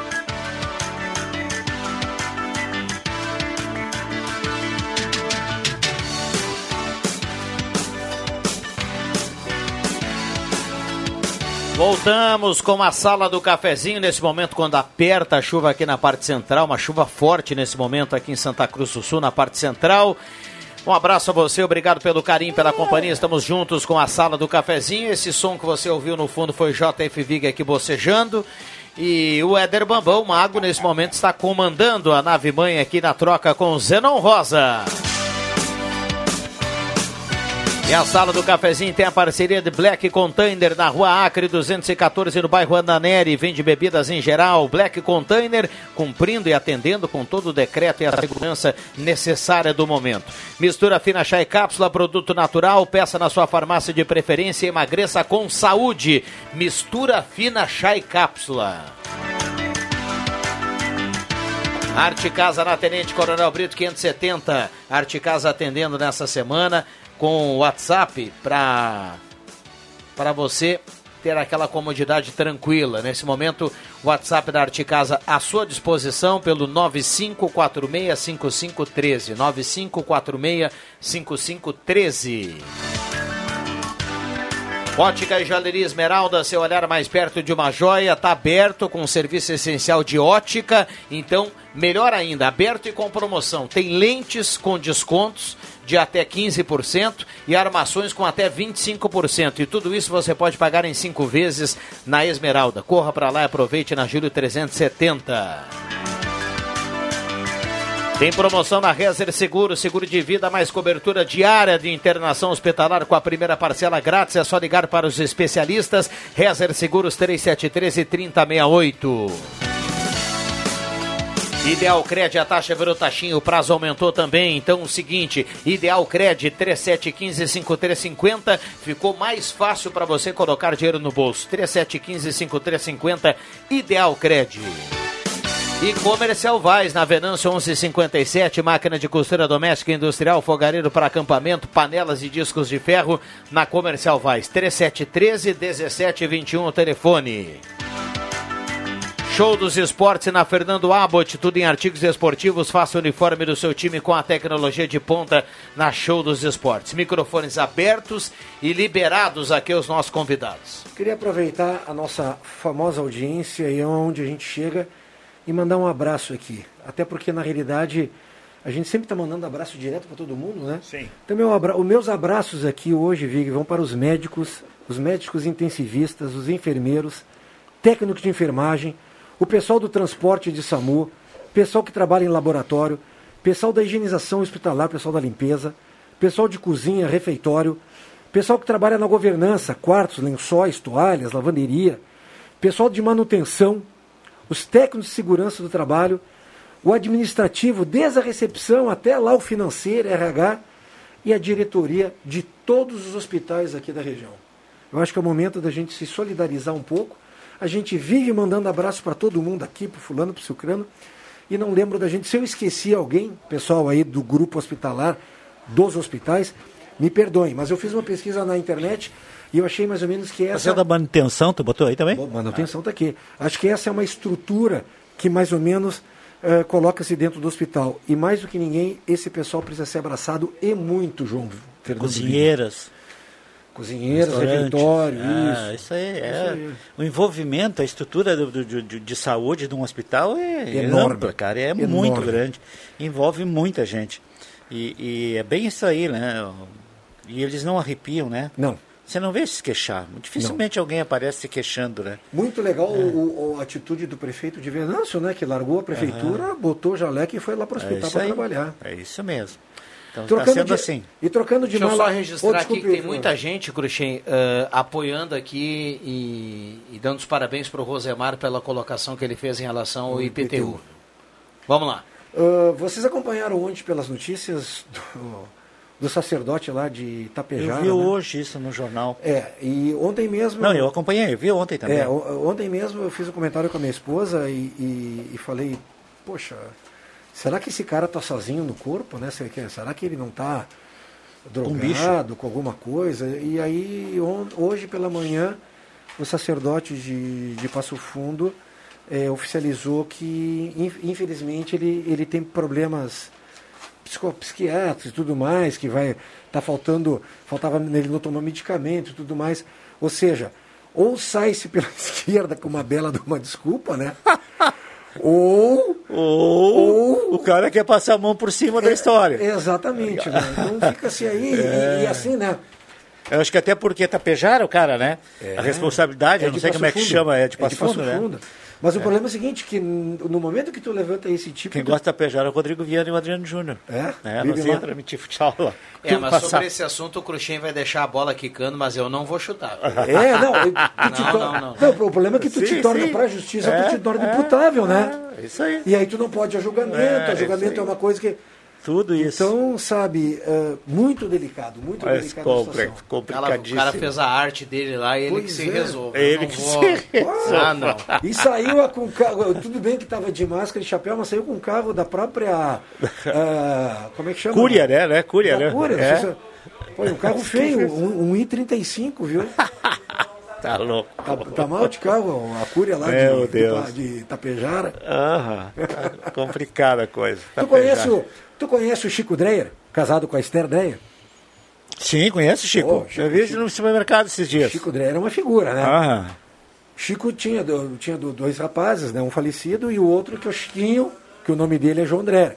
Voltamos com a sala do cafezinho nesse momento quando aperta a chuva aqui na parte central, uma chuva forte nesse momento aqui em Santa Cruz do Sul, na parte central. Um abraço a você, obrigado pelo carinho, pela companhia. Estamos juntos com a sala do cafezinho. Esse som que você ouviu no fundo foi JF Vig aqui bocejando. E o Éder Bambão, mago, nesse momento está comandando a nave mãe aqui na troca com Zenon Rosa. E a sala do cafezinho tem a parceria de Black Container na rua Acre 214 no bairro Ananeri. Vende bebidas em geral. Black Container cumprindo e atendendo com todo o decreto e a segurança necessária do momento. Mistura fina chá e cápsula, produto natural. Peça na sua farmácia de preferência e emagreça com saúde. Mistura fina chá e cápsula. Arte Casa na Tenente Coronel Brito 570. Arte Casa atendendo nessa semana com o WhatsApp para para você ter aquela comodidade tranquila. Nesse momento, o WhatsApp da Arte Casa à sua disposição pelo 95465513. 95465513. Ótica e Joalheria Esmeralda, seu olhar mais perto de uma joia, está aberto com serviço essencial de ótica. Então, melhor ainda, aberto e com promoção. Tem lentes com descontos de até 15% e armações com até 25%. E tudo isso você pode pagar em cinco vezes na Esmeralda. Corra para lá e aproveite na Júlio 370. Tem promoção na Rezer Seguro, seguro de vida, mais cobertura diária de internação hospitalar com a primeira parcela grátis. É só ligar para os especialistas. Rezer Seguros 3713 e 3068. Ideal Cred, a taxa virou taxinha, o prazo aumentou também. Então, o seguinte, Ideal Cred 3715-5350 ficou mais fácil para você colocar dinheiro no bolso. 3715-5350, Ideal Cred. E Comercial Vaz, na Venâncio 1157, máquina de costura doméstica industrial, fogareiro para acampamento, panelas e discos de ferro, na Comercial Vaz. 3713 1721 o telefone. Show dos esportes na Fernando Abbott, tudo em artigos esportivos. Faça o uniforme do seu time com a tecnologia de ponta na Show dos Esportes. Microfones abertos e liberados aqui aos nossos convidados. Queria aproveitar a nossa famosa audiência e onde a gente chega e mandar um abraço aqui. Até porque, na realidade, a gente sempre está mandando abraço direto para todo mundo, né? Sim. Então, meu abra... os meus abraços aqui hoje, Vig, vão para os médicos, os médicos intensivistas, os enfermeiros, técnicos de enfermagem, o pessoal do transporte de SAMU, pessoal que trabalha em laboratório, pessoal da higienização hospitalar, pessoal da limpeza, pessoal de cozinha, refeitório, pessoal que trabalha na governança, quartos, lençóis, toalhas, lavanderia, pessoal de manutenção, os técnicos de segurança do trabalho, o administrativo, desde a recepção até lá o financeiro, RH e a diretoria de todos os hospitais aqui da região. Eu acho que é o momento da gente se solidarizar um pouco. A gente vive mandando abraço para todo mundo aqui, para fulano, para o Sucrano, e não lembro da gente. Se eu esqueci alguém, pessoal aí do grupo hospitalar, dos hospitais, me perdoem, mas eu fiz uma pesquisa na internet e eu achei mais ou menos que essa. Você é da manutenção, tu botou aí também? Bom, manutenção está aqui. Acho que essa é uma estrutura que mais ou menos eh, coloca-se dentro do hospital. E mais do que ninguém, esse pessoal precisa ser abraçado e muito, João. Fernando Cozinheiras. Restaurante. refeitório, Ah, isso. isso aí, é. Isso aí. O envolvimento, a estrutura do, do- de, de saúde de um hospital é Enorme. ampla, cara, é Enorme. muito grande. Envolve muita gente. E, e é bem isso aí, né? E eles não arrepiam, né? Não. Você não vê se queixar. Dificilmente alguém aparece se queixando, né? Muito legal É. o- o- a atitude do prefeito de Venâncio, né? Que largou a prefeitura, botou o jaleco e foi lá para o É hospital isso para trabalhar. É isso mesmo. Então Trocando está sendo de- assim. E trocando de Deixa eu mala... só registrar aqui que tem muita gente, Cruxem, eh, apoiando aqui e, e dando os parabéns para o Rosemar pela colocação que ele fez em relação ao IPTU. IPTU. Vamos lá. Ah, vocês acompanharam ontem pelas notícias do, do sacerdote lá de Itapejara? Eu vi né? hoje isso no jornal. É, e ontem mesmo... Não, eu acompanhei, eu vi ontem também. É, ontem mesmo eu fiz um comentário com a minha esposa e, e- e falei, poxa, será que esse cara tá sozinho no corpo, né? Será que, ele não tá Um bicho. drogado com alguma coisa? E aí, hoje pela manhã, o sacerdote de, de Passo Fundo é, oficializou que, in- infelizmente, ele, ele tem problemas psiquiátricos e tudo mais, que vai tá faltando, faltava nele não tomar medicamento e tudo mais. Ou seja, ou sai-se pela esquerda com uma bela de uma desculpa, né? ou, ou o cara quer passar a mão por cima da história. Exatamente, né? Então fica-se aí, É. e, e assim, né? Eu acho que até porque Tapejara o cara, né? A responsabilidade, É eu não de sei como é que Fundo. chama, é de Passo, Passo Fundo, né? Mas o problema é o seguinte, que no momento que tu levanta esse tipo... Quem tu- gosta de Tapejara é o Rodrigo Viana e o Adriano Júnior. É? É, Vive nós lá. ia transmitir futsal lá. É, mas Passar- sobre esse assunto o Cruxem vai deixar a bola quicando, mas eu não vou chutar. É, não, não, torna- não, não. o problema é que tu Sim, te torna para a justiça, É, tu te torna é, imputável, né? É, isso aí. E aí tu não pode ir a julgamento, É, a julgamento é uma coisa que. Tudo isso. Então, sabe, é, muito delicado, muito Mas delicado a compre- situação. Ela- o complicadíssimo. cara fez a arte dele lá e ele Pois que se é. resolve. Ele que vou- se resolve. Ah, não. E saiu a- com o carro, tudo bem que estava de máscara e chapéu, mas saiu com o carro da própria. ah, como é que chama? Cúria, né? né? Cúria, Da né? Cúria. É. Você- Foi um carro feio, um, um I-35, viu? Tá louco. Tá, tá mal de carro, a Cúria lá Meu de, Deus. de, de Tapejara. Aham. Tá complicada a coisa. Tu conhece, o, tu conhece o Chico Dreyer, casado com a Esther Dreyer? Sim, conhece, Chico. Oh, Chico, Eu vi Chico. no supermercado esses dias. Chico Dreyer é uma figura, né? Aham. Chico tinha, tinha do- dois rapazes, né? um falecido e o outro que é o Chiquinho, que o nome dele é João Dreyer.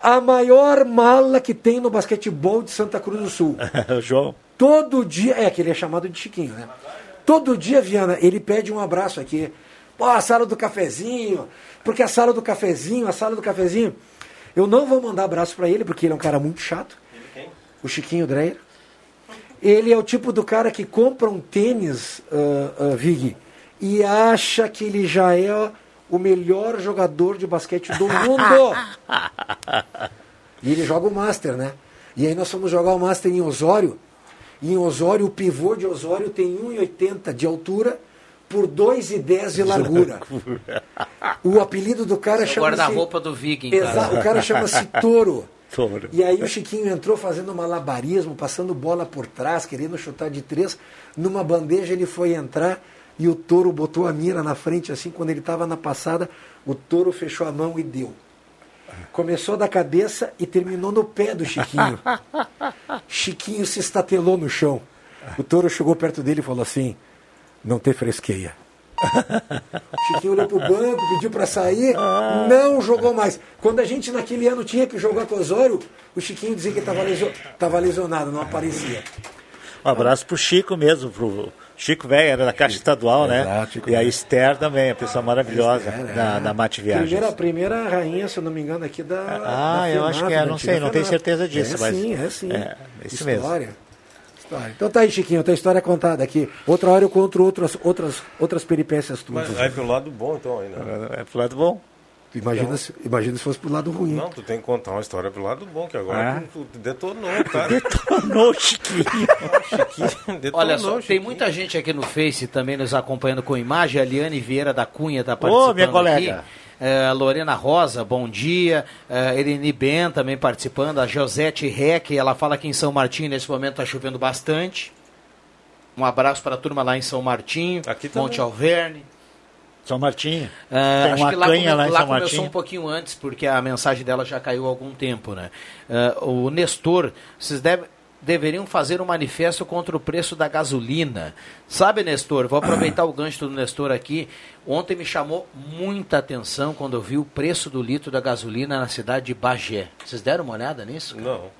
A maior mala que tem no basquetebol de Santa Cruz do Sul. o João. Todo dia, é que ele é chamado de Chiquinho, né? Todo dia, Viana, ele pede um abraço aqui. Pô, a sala do cafezinho, porque a sala do cafezinho, a sala do cafezinho. Eu não vou mandar abraço pra ele, porque ele é um cara muito chato. O Chiquinho Dreyer. Ele é o tipo do cara que compra um tênis, ah, ah, Vig, e acha que ele já é o melhor jogador de basquete do mundo. E ele joga o Master, né? E aí nós fomos jogar o Master em Osório. E em Osório, o pivô de Osório tem 1,80 de altura, por 2,10 de largura. O apelido do cara É o chama guarda-roupa do Viking, Exato, cara. o cara chama-se Toro. Toro. E aí o Chiquinho entrou fazendo malabarismo, passando bola por trás, querendo chutar de três. Numa bandeja ele foi entrar e o Toro botou a mira na frente, assim, quando ele estava na passada, o Toro fechou a mão e deu. Começou da cabeça e terminou no pé do Chiquinho. Chiquinho se estatelou no chão. O Toro chegou perto dele e falou assim: Não te fresqueia. Chiquinho olhou pro banco, pediu para sair, não jogou mais. Quando a gente naquele ano tinha que jogar com o Osório, o Chiquinho dizia que estava lesionado, lesionado, não aparecia. Um abraço pro Chico mesmo, pro Chico Velho, era da Caixa Estadual, né? E a Esther também, a pessoa maravilhosa Esther, da, é. da Mate Viagens. Primeira, primeira rainha, se eu não me engano, aqui da. Ah, da eu acho que é, da não sei, não tenho certeza disso, é mas- Sim, é sim. é, isso mesmo. História. História. Então tá aí, Chiquinho, tua história é contada aqui. Outra hora eu conto outras, outras, outras peripécias tuas. Mas aí pelo lado bom, então, aí, né? É pro lado bom. Imagina, se, imagina se fosse pro lado ruim. Não, tu tem que contar uma história pelo lado bom, que agora Ah. tu, tu detonou, cara. Detonou, Chiquinho. Chiquinho detonou, Olha só, tem Chiquinho. muita gente aqui no Face também nos acompanhando com imagem. A Liane Vieira da Cunha está Ô, participando minha colega. aqui. É, Lorena Rosa, bom dia. É, Eleni Ben também participando. A Josete Reck, ela fala que em São Martinho nesse momento está chovendo bastante. Um abraço para a turma lá em São Martinho, também. Monte Alverne. São Martinho. É, Tem acho uma que lá, canha come- lá em lá São começou Martinho. um pouquinho antes, porque a mensagem dela já caiu há algum tempo, né? É, o Nestor, vocês devem deveriam fazer um manifesto contra o preço da gasolina. Sabe, Nestor, vou aproveitar o gancho do Nestor aqui. Ontem me chamou muita atenção quando eu vi o preço do litro da gasolina na cidade de Bagé. Vocês deram uma olhada nisso? Não.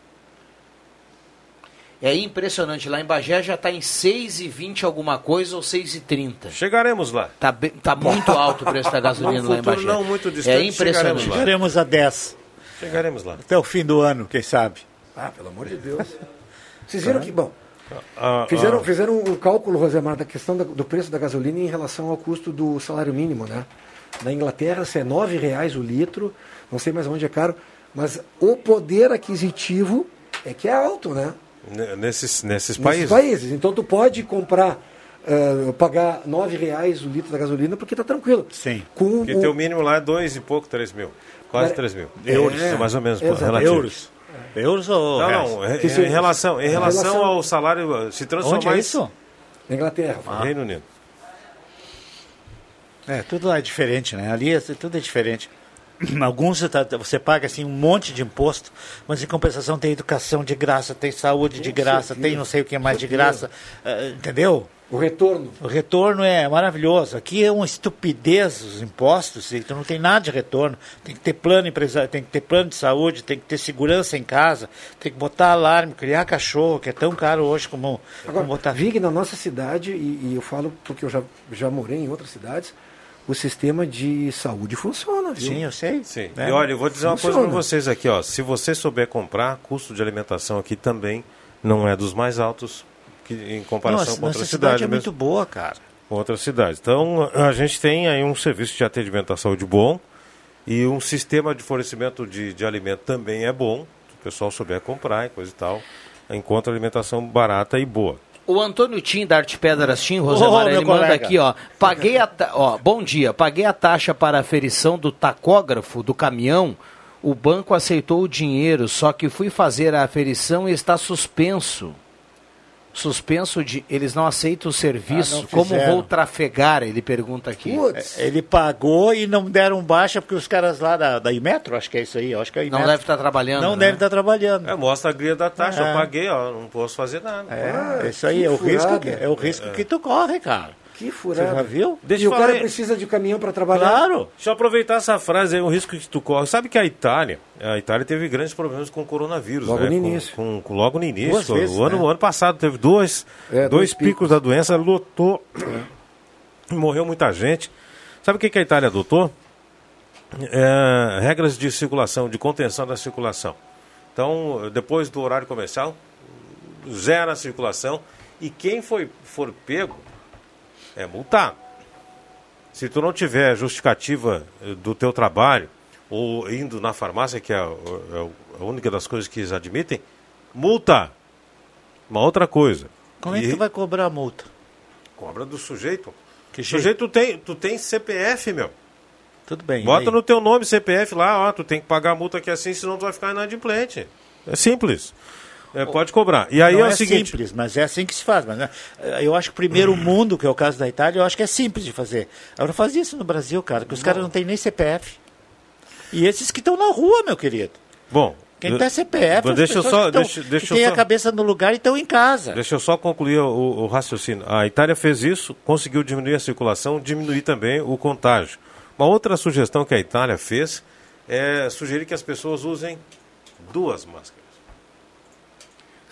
É impressionante. Lá em Bagé já está em 6,20 alguma coisa ou 6,30. Chegaremos lá. Tá, bem- tá muito alto o preço da gasolina lá em Bagé. não muito é distante, impressionante. chegaremos lá. Chegaremos a 10. Chegaremos lá. Até o fim do ano, quem sabe. Ah, pelo amor de Deus. Vocês viram que, bom, Ah, fizeram, ah. fizeram um cálculo, Rosemar, da questão da- do preço da gasolina em relação ao custo do salário mínimo, né? Na Inglaterra, se é R$ reais o litro, não sei mais onde é caro, mas o poder aquisitivo é que é alto, né? Nesses, nesses Nesses países. países. Então tu pode comprar, eh, pagar R$ reais o litro da gasolina porque tá tranquilo. Sim. Com Porque o- teu mínimo lá é dois e pouco, três mil. Quase É, três mil. é, Euros, mais ou menos. relativo. Euros. Euros ou Não, reais? não. é- é se- em relação, em relação relação- ao salário, se transformar Onde é isso? Na Inglaterra. no Reino Unido. É, tudo lá é diferente, né? Ali é- tudo é diferente. Alguns você, tá- você paga assim um monte de imposto, mas em compensação tem educação de graça, tem saúde de graça, tem não sei o que mais de graça, eh, entendeu? O retorno. O retorno é maravilhoso. Aqui é uma estupidez os impostos, e tu não tem nada de retorno. Tem que ter plano empresarial, tem que ter plano de saúde, tem que ter segurança em casa, tem que botar alarme, criar cachorro, que é tão caro hoje como, Agora, como botar Vig, na nossa cidade, e, e eu falo porque eu já, já morei em outras cidades, o sistema de saúde funciona, viu? Sim, eu sei. Sim. né? E olha, eu vou dizer uma coisa Funciona. para vocês aqui, ó. Se você souber comprar, custo de alimentação aqui também não é dos mais altos que, em comparação Nossa, com outras nossa cidades. cidade é mesmo. muito boa, cara. com outras cidades. Então, a gente tem aí um serviço de atendimento à saúde bom e um sistema de fornecimento de, de alimento também é bom. Se o pessoal souber comprar e coisa e tal, encontra alimentação barata e boa. O Antônio Tim da Arte Pedras Tim, Rosemar, meu ele manda colega. aqui, ó. Paguei a ta- ó, bom dia, paguei a taxa para a aferição do tacógrafo do caminhão. O banco aceitou o dinheiro, só que fui fazer a aferição e está suspenso. Suspenso de. Eles não aceitam o serviço. Ah, não Como vou trafegar? Ele pergunta aqui. É, Ele pagou e não deram baixa porque os caras lá da, da Imetro, acho que é isso aí, acho que é a Não Imetro. deve estar trabalhando. Não né? deve estar trabalhando. É, mostra a guia da taxa, É. eu paguei, ó, não posso fazer nada. É, isso aí é o risco, que, é o risco que tu corre, cara. Que Você furada. já viu? Deixa e o cara falar- precisa de caminhão para trabalhar. Claro. Deixa eu aproveitar essa frase aí, um risco que tu corre. Sabe que a Itália, a Itália teve grandes problemas com o coronavírus, Logo né? no Com- início. Com, com- logo no início. Duas vezes, o, ano, né? o ano passado teve dois, É, dois, dois picos. picos. da doença, lotou. Morreu muita gente. Sabe o que, que a Itália adotou? É, regras de circulação, de contenção da circulação. Então, depois do horário comercial, zero a circulação. E quem foi, for pego é multado. Se tu não tiver justificativa eh, do teu trabalho, ou indo na farmácia, que é a, é a única das coisas que eles admitem, multa. Uma outra coisa. Como é que E tu vai cobrar a multa? Cobra do sujeito. Sujeito, tu tem, tu tem CPF, meu. Tudo bem. Bota e no teu nome CPF lá, ó, tu tem que pagar a multa aqui assim, senão tu vai ficar inadimplente. É simples. É, pode cobrar. E aí Não é o é seguinte. simples, mas é assim que se faz. Mas, né, eu acho que o primeiro mundo, que é o caso da Itália, eu acho que é simples de fazer. Agora faz isso no Brasil, cara, que os caras não têm nem CPF. E esses que estão na rua, meu querido. Bom. Quem tem CPF, as deixa eu só, tão- deixa, deixa eu tem só, a cabeça no lugar e estão em casa. Deixa eu só concluir o, o raciocínio. A Itália fez isso, conseguiu diminuir a circulação, diminuir também o contágio. Uma outra sugestão que a Itália fez é sugerir que as pessoas usem duas máscaras.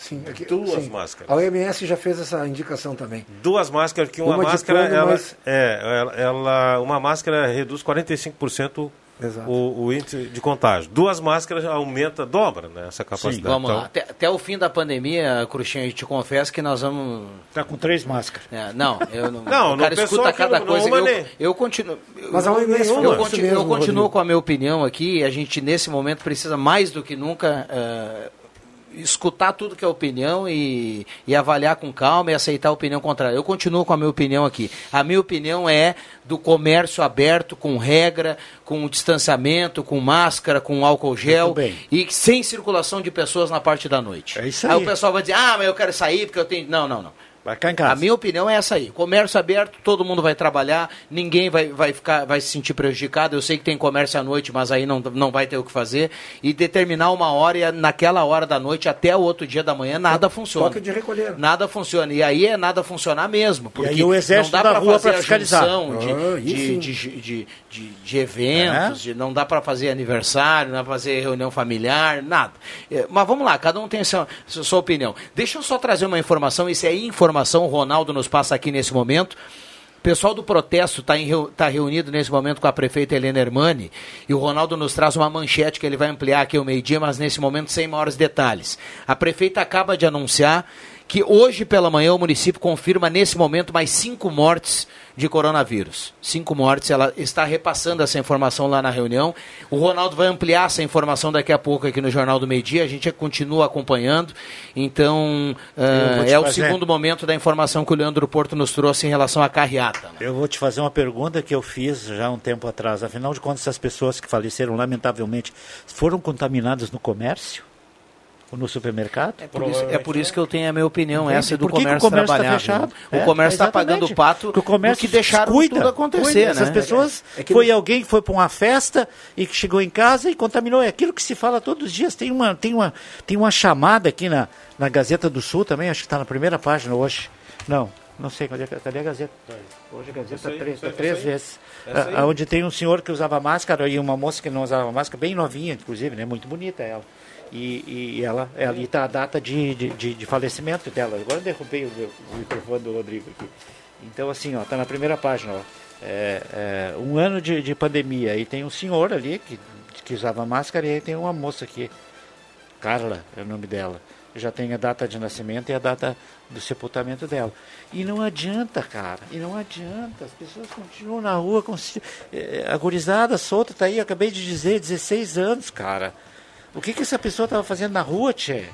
Sim, aqui, Duas sim. máscaras. A OMS já fez essa indicação também. Duas máscaras, que uma, Uma máscara, pano, ela, mas- é, ela, ela- uma máscara reduz 45% Exato. o, o índice de contágio. Duas máscaras aumenta, dobra né, essa capacidade. Vamos Então, lá. Até, até o fim da pandemia, Cruxinha, eu te confesso que nós vamos. Tá com três máscaras. É, não, eu não. Não, o cara não, escuta cada coisa. eu, nem- eu continuo. Mas a OMS eu, falou isso continuo, eu mesmo, continuo Rodrigo. com a minha opinião aqui. A gente, nesse momento, precisa mais do que nunca. eh, escutar tudo que é opinião e, e avaliar com calma e aceitar a opinião contrária. Eu continuo com a minha opinião aqui. A minha opinião é do comércio aberto, com regra, com distanciamento, com máscara, com álcool gel e sem circulação de pessoas na parte da noite. É isso aí. aí. o pessoal vai dizer, ah, mas eu quero sair porque eu tenho... Não, não, não. Vai ficar em casa. A minha opinião é essa aí. Comércio aberto, todo mundo vai trabalhar, ninguém vai, vai, ficar, vai se sentir prejudicado. Eu sei que tem comércio à noite, mas aí não, não vai ter o que fazer. E determinar uma hora e naquela hora da noite até o outro dia da manhã, nada funciona. Toque de recolher. Nada funciona. E aí é nada funcionar mesmo. Porque aí o exército não dá da rua fazer pra a fiscalizar. de, Ah, de, de, de, de- de eventos, de- não dá para fazer aniversário, não dá para fazer reunião familiar, nada. É, Mas vamos lá, cada um tem a sua, sua opinião. Deixa eu só trazer uma informação, isso é informação, o Ronaldo nos passa aqui nesse momento. O pessoal do protesto está tá reunido nesse momento com a prefeita Helena Hermani e o Ronaldo nos traz uma manchete que ele vai ampliar aqui ao meio-dia, mas nesse momento sem maiores detalhes. A prefeita acaba de anunciar que hoje pela manhã o município confirma nesse momento mais cinco mortes de coronavírus. Cinco mortes, ela está repassando essa informação lá na reunião. O Ronaldo vai ampliar essa informação daqui a pouco aqui no Jornal do Meio Dia, a gente continua acompanhando. Então, te é o fazer- segundo momento da informação que o Leandro Porto nos trouxe em relação à carreata. né? Eu vou te fazer uma pergunta que eu fiz já um tempo atrás. Afinal de contas, essas pessoas que faleceram, lamentavelmente, foram contaminadas no comércio? No supermercado? É por, isso, é por isso que eu tenho a minha opinião, Entende? essa do Por que que o comércio, comércio tá fechado? O É, comércio está pagando o pato Porque o comércio que deixaram cuida, tudo acontecer. cuida. né? Essas pessoas, É que foi alguém que foi para uma festa e que chegou em casa e contaminou. É aquilo que se fala todos os dias. Tem uma, tem uma, tem uma chamada aqui na, na Gazeta do Sul também, acho que está na primeira página hoje. Não, não sei, cadê, cadê a Gazeta? Hoje a Gazeta aí, três, essa aí, três vezes. Ah, Onde tem um senhor que usava máscara e uma moça que não usava máscara, bem novinha, inclusive, né? Muito bonita ela. E, e ela, ali está a data de, de, de- falecimento dela. Agora eu derrubei o, o microfone do Rodrigo aqui. Então, assim, ó, tá na primeira página, ó. É, é, um ano de, de pandemia. E tem um senhor ali que, que usava máscara e aí tem uma moça aqui. Carla é o nome dela. Já tem a data de nascimento e a data do sepultamento dela. E não adianta, cara. E não adianta. As pessoas continuam na rua. Com, é, a gurizada solta tá aí, acabei de dizer, 16 anos, cara. O que, que essa pessoa estava fazendo na rua, Tchê?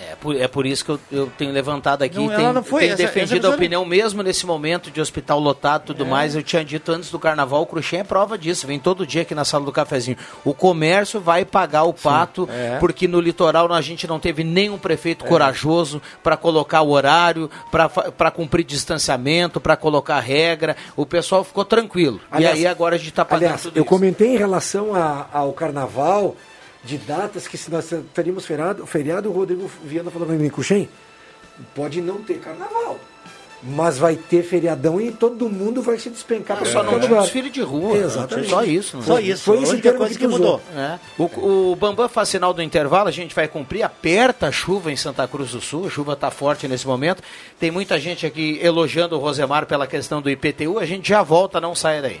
É por, é por isso que eu, eu tenho levantado aqui Não, e tenho, não foi. tenho Essa- essa defendido pessoa a opinião mesmo nesse momento de hospital lotado e tudo É. mais. Eu tinha dito antes do carnaval, o Cruxem é prova disso. Vem todo dia aqui na sala do cafezinho. O comércio vai pagar o pato, é. porque no litoral a gente não teve nenhum prefeito É. corajoso para colocar o horário, para cumprir distanciamento, para colocar regra. O pessoal ficou tranquilo. Aliás- e aí agora a gente está pagando Aliás, tudo eu isso. comentei em relação a- ao carnaval, de datas que se nós teríamos feriado, feriado o Rodrigo Viana falou para mim, Cuxem, pode não ter carnaval. Mas vai ter feriadão e todo mundo vai se despencar para Só não tinha lugar. desfile de rua. Exatamente. Só isso. né? Só isso. Foi termo coisa que que tu mudou. É. O, o Bambam faz sinal do intervalo, a gente vai cumprir, aperta a chuva em Santa Cruz do Sul, a chuva está forte nesse momento. Tem muita gente aqui elogiando o Rosemar pela questão do IPTU, a gente já volta, não saia daí.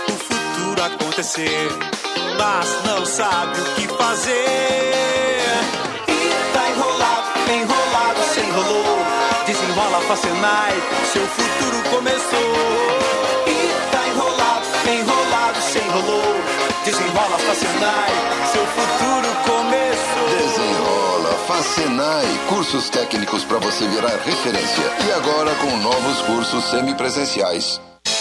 acontecer, mas não sabe o que fazer. E tá enrolado, enrolado, se enrolou. Desenrola Facenai, seu futuro começou. E tá enrolado, enrolado, se enrolou. Desenrola Facenai, seu futuro começou. Desenrola, Facenai, cursos técnicos para você virar referência. E agora com novos cursos semipresenciais.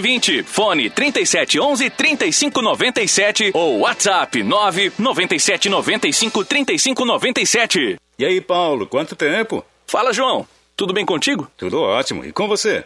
Fone 37 Fone 3711-3597 ou WhatsApp 997953597. E aí, Paulo, quanto tempo? Fala, João. Tudo bem contigo? Tudo ótimo. E com você?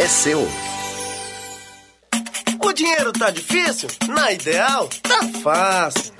é seu. O dinheiro tá difícil? Na ideal, tá fácil.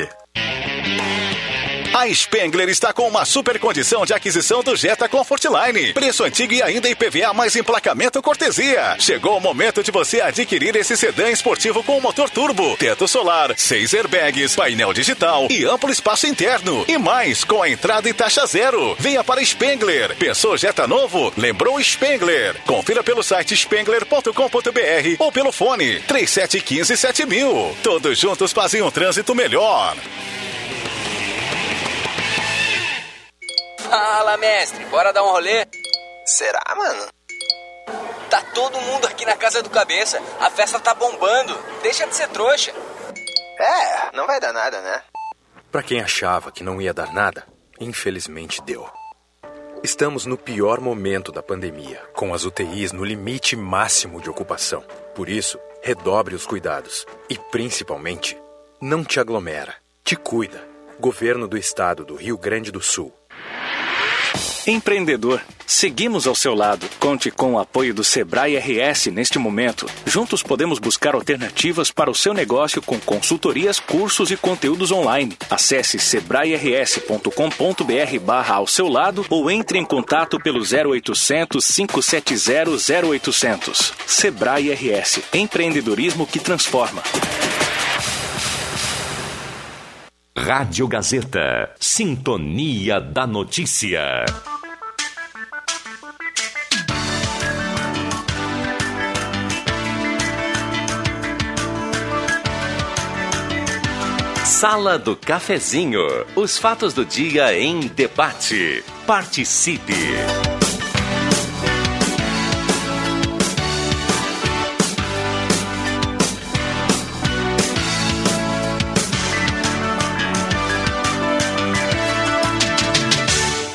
Yeah. A Spengler está com uma super condição de aquisição do Jetta Comfortline. Preço antigo e ainda IPVA mais emplacamento cortesia. Chegou o momento de você adquirir esse sedã esportivo com motor turbo, teto solar, seis airbags, painel digital e amplo espaço interno. E mais, com a entrada e taxa zero. Venha para Spengler. Pensou Jetta novo? Lembrou Spengler. Confira pelo site spengler.com.br ou pelo fone 3715 7000. Todos juntos fazem um trânsito melhor. Fala, mestre, bora dar um rolê? Será, mano? Tá todo mundo aqui na casa do cabeça. A festa tá bombando. Deixa de ser trouxa. É, não vai dar nada, né? Para quem achava que não ia dar nada, infelizmente deu. Estamos no pior momento da pandemia, com as UTIs no limite máximo de ocupação. Por isso, redobre os cuidados e, principalmente, não te aglomera. Te cuida. Governo do Estado do Rio Grande do Sul. Empreendedor, seguimos ao seu lado. Conte com o apoio do Sebrae RS neste momento. Juntos podemos buscar alternativas para o seu negócio com consultorias, cursos e conteúdos online. Acesse sebrae-rs.com.br barra ao seu lado ou entre em contato pelo 0800 570 0800. Sebrae RS. Empreendedorismo que transforma. Rádio Gazeta. Sintonia da Notícia. Sala do Cafezinho. Os fatos do dia em debate. Participe.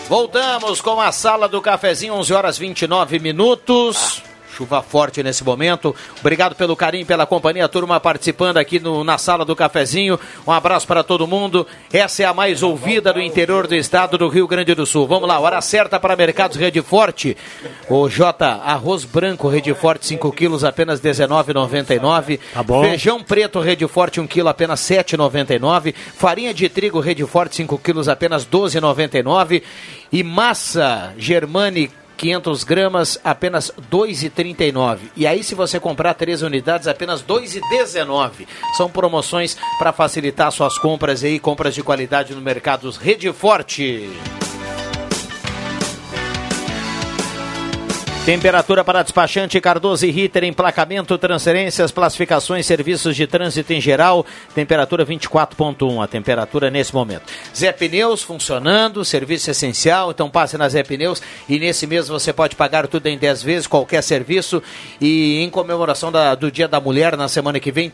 Voltamos com a sala do cafezinho, 11 horas 29 minutos. Chuva forte nesse momento. Obrigado pelo carinho, pela companhia, a turma participando aqui no, na sala do cafezinho. Um abraço para todo mundo. Essa é a mais ouvida do interior do estado do Rio Grande do Sul. Vamos lá, hora certa para Mercados Rede Forte. O J, arroz branco Rede Forte 5 quilos, apenas R$19,99. Tá bom. Feijão preto Rede Forte 1 quilo, apenas R$7,99. Farinha de trigo Rede Forte 5 quilos, apenas R$12,99. E massa Germani 500 gramas, apenas R$ 2,39. E aí, se você comprar três unidades, apenas R$ 2,19. São promoções para facilitar suas compras aí, compras de qualidade no Mercados Rede Forte. Temperatura para despachante Cardoso e Ritter, emplacamento, transferências, classificações, serviços de trânsito em geral. Temperatura 24.1, a temperatura nesse momento. Zé Pneus funcionando, serviço essencial, então passe na Zé Pneus e nesse mês você pode pagar tudo em 10 vezes, qualquer serviço. E em comemoração da- do Dia da Mulher, na semana que vem,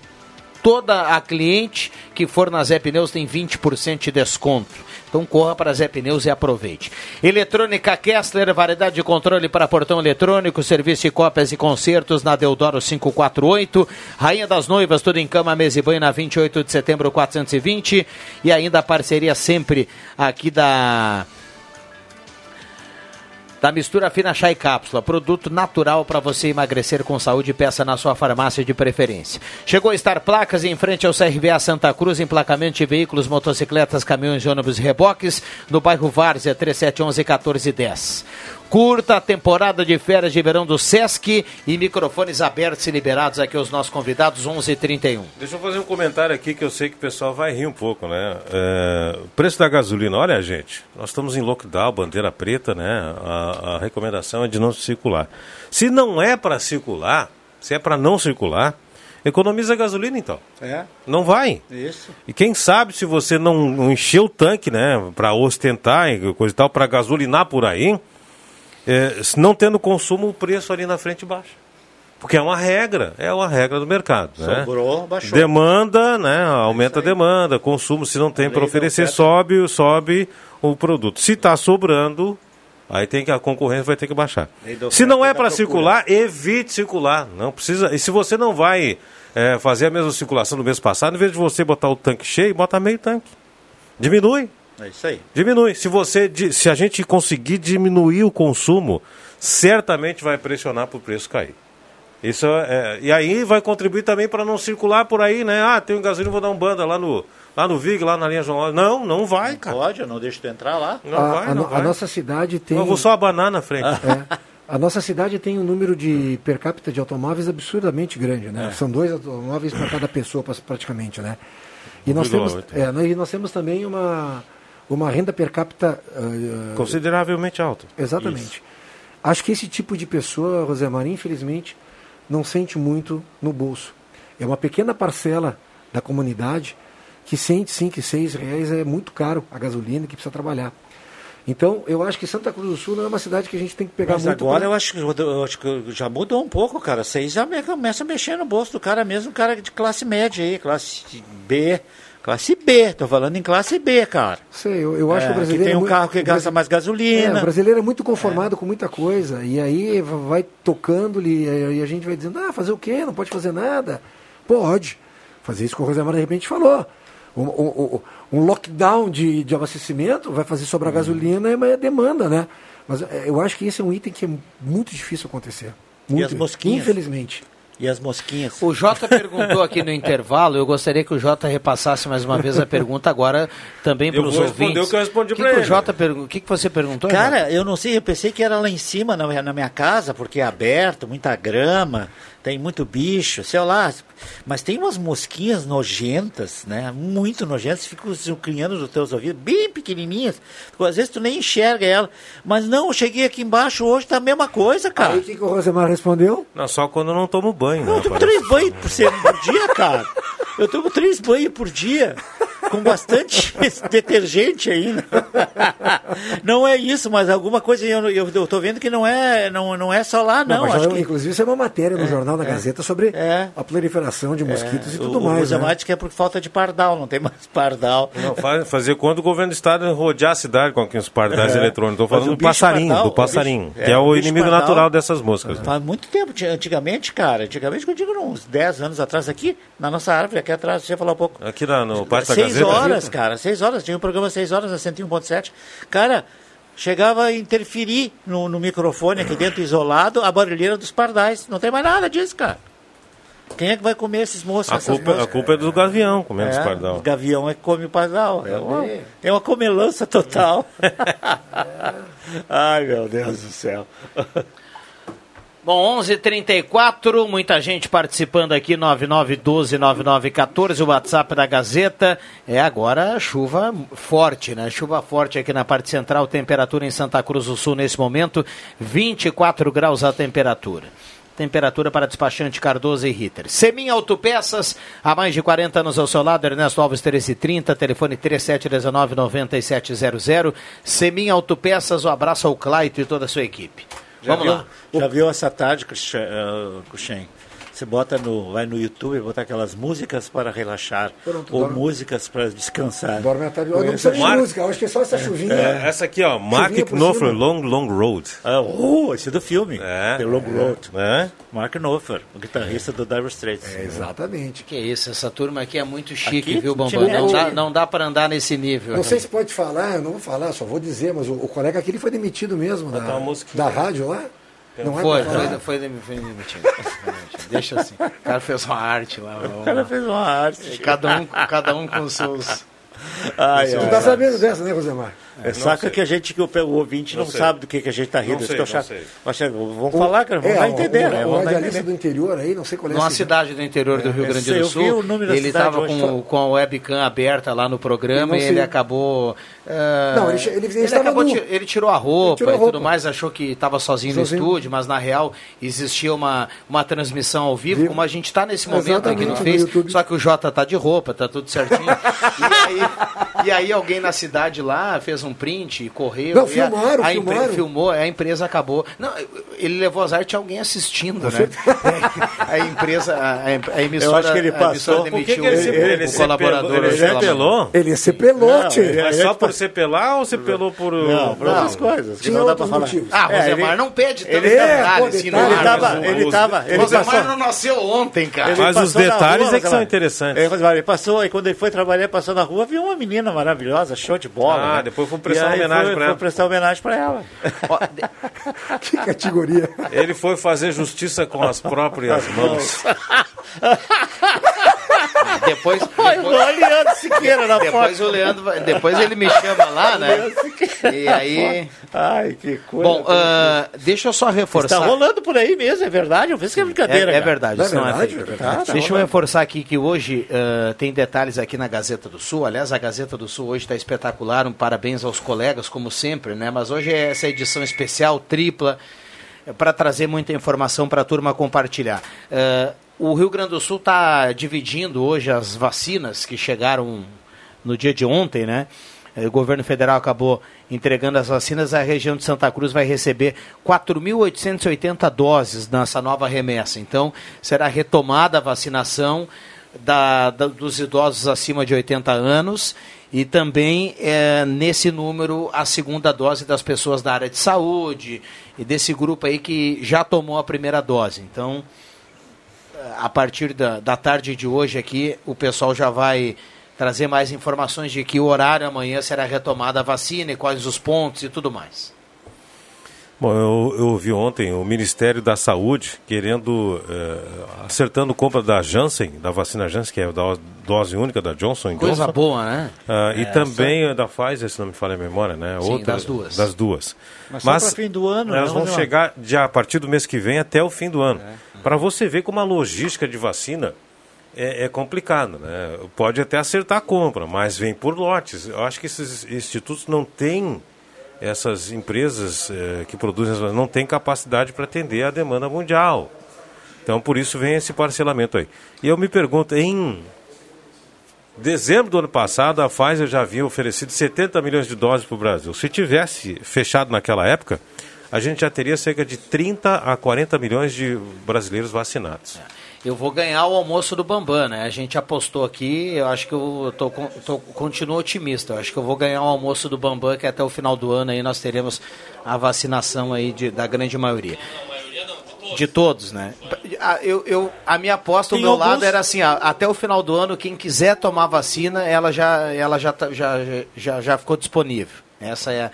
toda a cliente que for na Zé Pneus tem 20% de desconto. Então corra para Zé Pneus e aproveite. Eletrônica Kessler, variedade de controle para portão eletrônico, serviço de cópias e concertos na Deodoro 548. Rainha das Noivas, tudo em cama, mesa e banho na 28 de setembro 420. E ainda a parceria sempre aqui da da mistura fina chá e cápsula, produto natural para você emagrecer com saúde, peça na sua farmácia de preferência. Chegou a estar placas em frente ao CRVA Santa Cruz, emplacamento de veículos, motocicletas, caminhões, ônibus e reboques, no bairro Várzea, 3711 1410. Curta a temporada de férias de verão do Sesc e microfones abertos e liberados aqui aos nossos convidados, 11h31. Deixa eu fazer um comentário aqui que eu sei que o pessoal vai rir um pouco, né? É, o preço da gasolina, olha, gente, nós estamos em lockdown, bandeira preta, né? A, a recomendação é de não circular. Se não é para circular, se é para não circular, economiza a gasolina então. É. Não vai. Isso. E quem sabe se você não, não encher o tanque, né, para ostentar e coisa e tal, para gasolinar por aí, é, não tendo consumo, o preço ali na frente baixa. Porque é uma regra, é uma regra do mercado. né? Sobrou, baixou. Demanda, né? Aumenta a demanda, consumo, se não tem para oferecer, sobe, sobe o produto. Se está sobrando, aí tem que a concorrência vai ter que baixar. Se não é da para circular, evite circular. Não precisa. E se você não vai é, fazer a mesma circulação do mês passado, em vez de você botar o tanque cheio, bota meio tanque. Diminui. É isso aí. Diminui. Se você, se a gente conseguir diminuir o consumo, certamente vai pressionar para o preço cair. Isso é, e aí vai contribuir também para não circular por aí, né? Ah, tem um gasolina, vou dar um banda lá no lá no Vig, lá na linha João Lopes. Não, não vai, cara. Pode, eu não deixo tu entrar lá. Não a, vai, a não a vai. nossa cidade tem. Eu vou só abanar na frente. É. A nossa cidade tem um número de per capita de automóveis absurdamente grande, né? É. São dois automóveis para cada pessoa, pra- praticamente, né? E nós, 1,8. temos, é, nós- e nós temos também uma, uma renda per capita. ah, Consideravelmente alto. Exatamente. Acho que esse tipo de pessoa, Rosemar, infelizmente, não sente muito no bolso. É uma pequena parcela da comunidade que sente 5, 6 reais é muito caro a gasolina que precisa trabalhar. Então, eu acho que Santa Cruz do Sul não é uma cidade que a gente tem que pegar Mas muito. agora pra- eu acho, que, eu acho que já mudou um pouco, cara. Vocês já me- começam a mexer no bolso do cara mesmo, cara de classe média aí, classe B. Classe B, tô falando em classe B, cara. Sei, eu, eu acho É, que o brasileiro. tem é um muito- carro que gasta mais gasolina. É, o brasileiro é muito conformado com muita coisa. E aí va- vai tocando-lhe, e a gente vai dizendo, ah, fazer o quê? Não pode fazer nada. Pode. Fazer isso que o Rosemar de repente falou. Um, um- um- lockdown de, de abastecimento vai fazer sobrar Uhum. gasolina e é demanda, né? Mas é, eu acho que esse é um item que é muito difícil acontecer. Muito, as mosquinhas? Infelizmente. E as mosquinhas? O Jota perguntou aqui no intervalo, eu gostaria que o Jota repassasse mais uma vez a pergunta agora também Eu para os vou responder ouvintes. o que eu respondi pra que o ele. Jota O que, que você perguntou? Jota? Cara, eu não sei, eu pensei que era lá em cima na minha, na minha casa, porque é aberto, muita grama, tem muito bicho, sei lá. Mas tem umas mosquinhas nojentas, né? Muito nojentas, ficam criando nos teus ouvidos, bem pequenininhas. Às vezes tu nem enxerga ela. Mas não, eu cheguei aqui embaixo hoje, tá a mesma coisa, cara. Aí o que, que o Rosemar respondeu? Não, só quando eu não tomo banho. Não, né, eu tomo três banhos por dia, cara. Eu tomo três banhos por dia. Com bastante detergente ainda. Não é isso, mas alguma coisa eu, eu, eu tô vendo que não é, não, não é só lá, não. já- que- Inclusive, isso é uma matéria no É, Jornal da é. Gazeta sobre a proliferação de mosquitos e tudo o, mais. O né? Que é por falta de pardal, não tem mais pardal. Não, faz, fazer quando o governo do estado rodear a cidade com aqueles pardais É. eletrônicos. Estou falando o do passarinho, pardal, do passarinho, bicho- que é, é, o inimigo pardal- natural dessas moscas. Faz muito tempo, antigamente, cara, antigamente, eu digo uns 10 anos atrás, aqui, na nossa árvore, aqui atrás, você falou há pouco. Aqui na- no Parque da Gazeta. Horas, cara, seis horas, tinha um programa seis horas na 101.7. Cara, chegava a interferir no, no microfone aqui dentro, isolado, a barulheira dos pardais. Não tem mais nada disso, cara. Quem é que vai comer esses moços? A culpa, a culpa é do gavião comendo os É, pardal. O gavião é que come o pardal. É uma, é uma comelança total. Ai, meu Deus do céu. Bom, 11:34, muita gente participando aqui 99129914, o WhatsApp da Gazeta. É agora chuva forte, né? Chuva forte aqui na parte central, temperatura em Santa Cruz do Sul nesse momento, 24 graus a temperatura. Temperatura para despachante Cardoso e Ritter. Semin Autopeças, há mais de 40 anos ao seu lado, Ernesto Alves 1330, telefone 3719-9700. Semin Autopeças, um abraço ao Claito e toda a sua equipe. Já Vamos viu, lá. Já viu essa tarde, eh, Cuxem? Você bota no, vai no YouTube e bota aquelas músicas para relaxar Pronto, ou dorme. músicas para descansar. Dorme à tarde. Eu não precisa de música, eu acho que é só essa chuvinha. É, essa aqui, ó, Mark Knopfler. Long Long Road. Ah, oh, esse é do filme. É. The Long Road. É. Mark Knopfler, o guitarrista do Dire Straits. É, exatamente. Que isso, essa turma aqui é muito chique, Aqui, viu, Bambam? Não dá, não dá para andar nesse nível. Não sei se pode falar, eu não vou falar, só vou dizer, mas o, o colega aqui ele foi demetido mesmo da, da rádio lá. Não é foi, falar? foi, foi, dem- foi demitido. Deixa assim. O cara fez uma arte lá. O cara fez uma arte. Cada um, cada um com seus. Ai, Tu ai, tá ai. sabendo dessa, né, Rosemar? É, saca que a gente, que o, o ouvinte não, Não sabe do que, que a gente tá rindo. Não sei, não chato. sei. Vamos falar, cara, vamos é, lá entender, o, né? o, Vamos o radialista do interior aí, não sei qual é Numa esse- cidade do interior do Rio Grande sei, do eu Sul, vi o número da ele estava com, com a webcam aberta lá no programa Ele e ele acabou. ah, Não, ele che- ele- ele estava acabou ti- ele tirou a roupa tirou a e tudo roupa. mais, achou que estava sozinho, Sozinho. no estúdio, mas na real existia uma, uma transmissão ao vivo, Vivo. como a gente está nesse momento aqui no Exatamente, no Face, YouTube. só que o Jota tá de roupa, tá tudo certinho. e, aí, e aí alguém na cidade lá fez um print, correu. Não, e a- filmaram, a, empre- filmaram. filmou, a empresa acabou. Não, ele levou azar, tinha alguém assistindo, né? a empresa, a, a emissora, Eu acho que ele a emissora passou. Por que que ele se- o- ele o se colaborador. pelou? Ele se pelou? Ele pelote. Não, ele- Mas só por você pelar ou você pelou por... Não, por outras coisas. que não dá pra falar. Ah, É, Rosemar, ele- não pede tanto ele- detalhe é, assim pô, no Ele tava, ele tava, ele Rosemar não nasceu ontem, cara. Ele Mas os detalhes é que são interessantes. É, ele passou, aí quando ele foi trabalhar, passou na rua, viu uma menina maravilhosa, show de bola. Ah, né? depois E prestar aí homenagem foi ela. prestar homenagem pra ela. Que categoria. Ele foi fazer justiça com as próprias mãos. depois, depois, o Leandro Siqueira na depois foto. o Leandro, vai- depois ele me chama lá, né? E aí, Ai, que coisa. bom, ah, deixa eu só Está reforçar. rolando por aí mesmo, é verdade? Eu penso que é É, brincadeira. é cara. verdade, Não é isso não é verdade? É verdade. Tá, Deixa eu tá reforçar aqui que hoje ah, tem detalhes aqui na Gazeta do Sul. Aliás, a Gazeta do Sul hoje está espetacular. Um parabéns aos colegas, como sempre, né? Mas hoje é essa edição especial, tripla, para trazer muita informação para a turma compartilhar. Ah, o Rio Grande do Sul está dividindo hoje as vacinas que chegaram no dia de ontem, né? O governo federal acabou entregando as vacinas, a região de Santa Cruz vai receber 4.880 doses nessa nova remessa. Então, será retomada a vacinação da- da- dos idosos acima de 80 anos e também eh, nesse número a segunda dose das pessoas da área de saúde e desse grupo aí que já tomou a primeira dose. Então, a partir da, da tarde de hoje aqui, o pessoal já vai trazer mais informações de que horário amanhã será retomada a vacina e quais os pontos e tudo mais. Bom, eu, eu ouvi ontem o Ministério da Saúde querendo, eh, acertando compra da Janssen, da vacina Janssen, que é a do- dose única da Johnson Coisa Johnson. boa, né? Ah, e Essa. também da Pfizer, se não me falha a memória, né? Sim, das duas. Das duas. Mas só pra fim do ano, Elas né, vão Rodrigo? chegar já a partir do mês que vem até o fim do ano. É. Para você ver como a logística de vacina é, é né? Pode até acertar a compra, mas vem por lotes. Eu acho que esses institutos não têm essas empresas eh, que produzem não têm capacidade para atender a demanda mundial. Então, por isso vem esse parcelamento aí. E eu me pergunto, em Dezembro do ano passado, a Pfizer já havia oferecido 70 milhões de doses para o Brasil. Se tivesse fechado naquela época, a gente já teria cerca de 30 a 40 milhões de brasileiros vacinados. Eu vou ganhar o almoço do Bambam, né? A gente apostou aqui, eu acho que eu tô, tô, continuo otimista. Eu acho que eu vou ganhar o almoço do Bambam, que até o final do ano aí nós teremos a vacinação aí de, da grande maioria. De todos, né? A, eu, eu, a minha aposta, do meu alguns... lado, era assim, a, até o final do ano, quem quiser tomar vacina, ela já, ela já, tá, já, já, já ficou disponível. Essa é.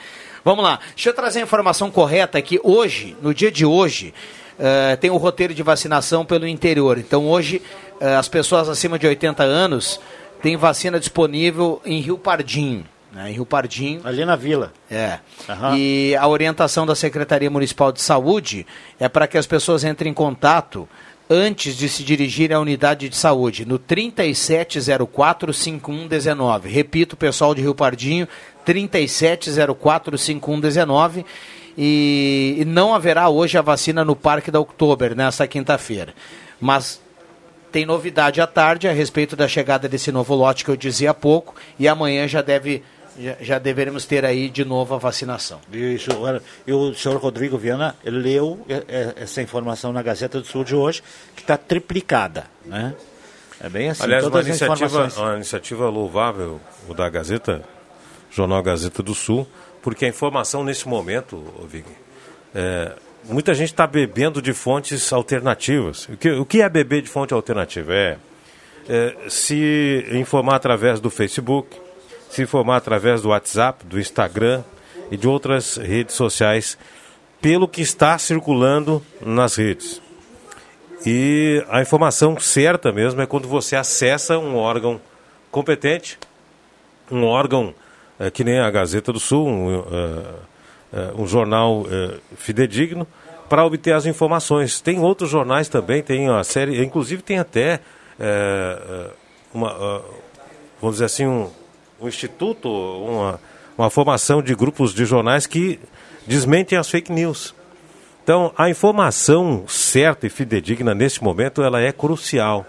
Vamos lá, deixa eu trazer a informação correta aqui. Hoje, no dia de hoje, uh, tem o roteiro de vacinação pelo interior. Então hoje, uh, as pessoas acima de 80 anos têm vacina disponível em Rio Pardinho. Né, em Rio Pardinho. Ali na vila. É. Uhum. E a orientação da Secretaria Municipal de Saúde é para que as pessoas entrem em contato antes de se dirigirem à unidade de saúde, no 3704-5119. Repito, pessoal de Rio Pardinho, 3704-5119 e, e não haverá hoje a vacina no Parque da Oktober, nesta quinta-feira. Mas tem novidade à tarde a respeito da chegada desse novo lote que eu dizia há pouco e amanhã já deve já, já deveremos ter aí de novo a vacinação. Isso. E o senhor Rodrigo Viana leu essa informação na Gazeta do Sul de hoje, que está triplicada, né? É bem assim. Aliás, uma iniciativa, uma iniciativa louvável o da Gazeta, Jornal Gazeta do Sul, porque a informação nesse momento, Vig, é, muita gente está bebendo de fontes alternativas. O que, o que é beber de fonte alternativa? É, é se informar através do Facebook, se informar através do WhatsApp, do Instagram e de outras redes sociais, pelo que está circulando nas redes. E a informação certa mesmo é quando você acessa um órgão competente, um órgão é, que nem a Gazeta do Sul, um, é, um jornal é, fidedigno, para obter as informações. Tem outros jornais também, tem a série, inclusive tem até uma, vamos dizer assim, um, um instituto, uma, uma formação de grupos de jornais que desmentem as fake news. Então, a informação certa e fidedigna nesse momento, ela é crucial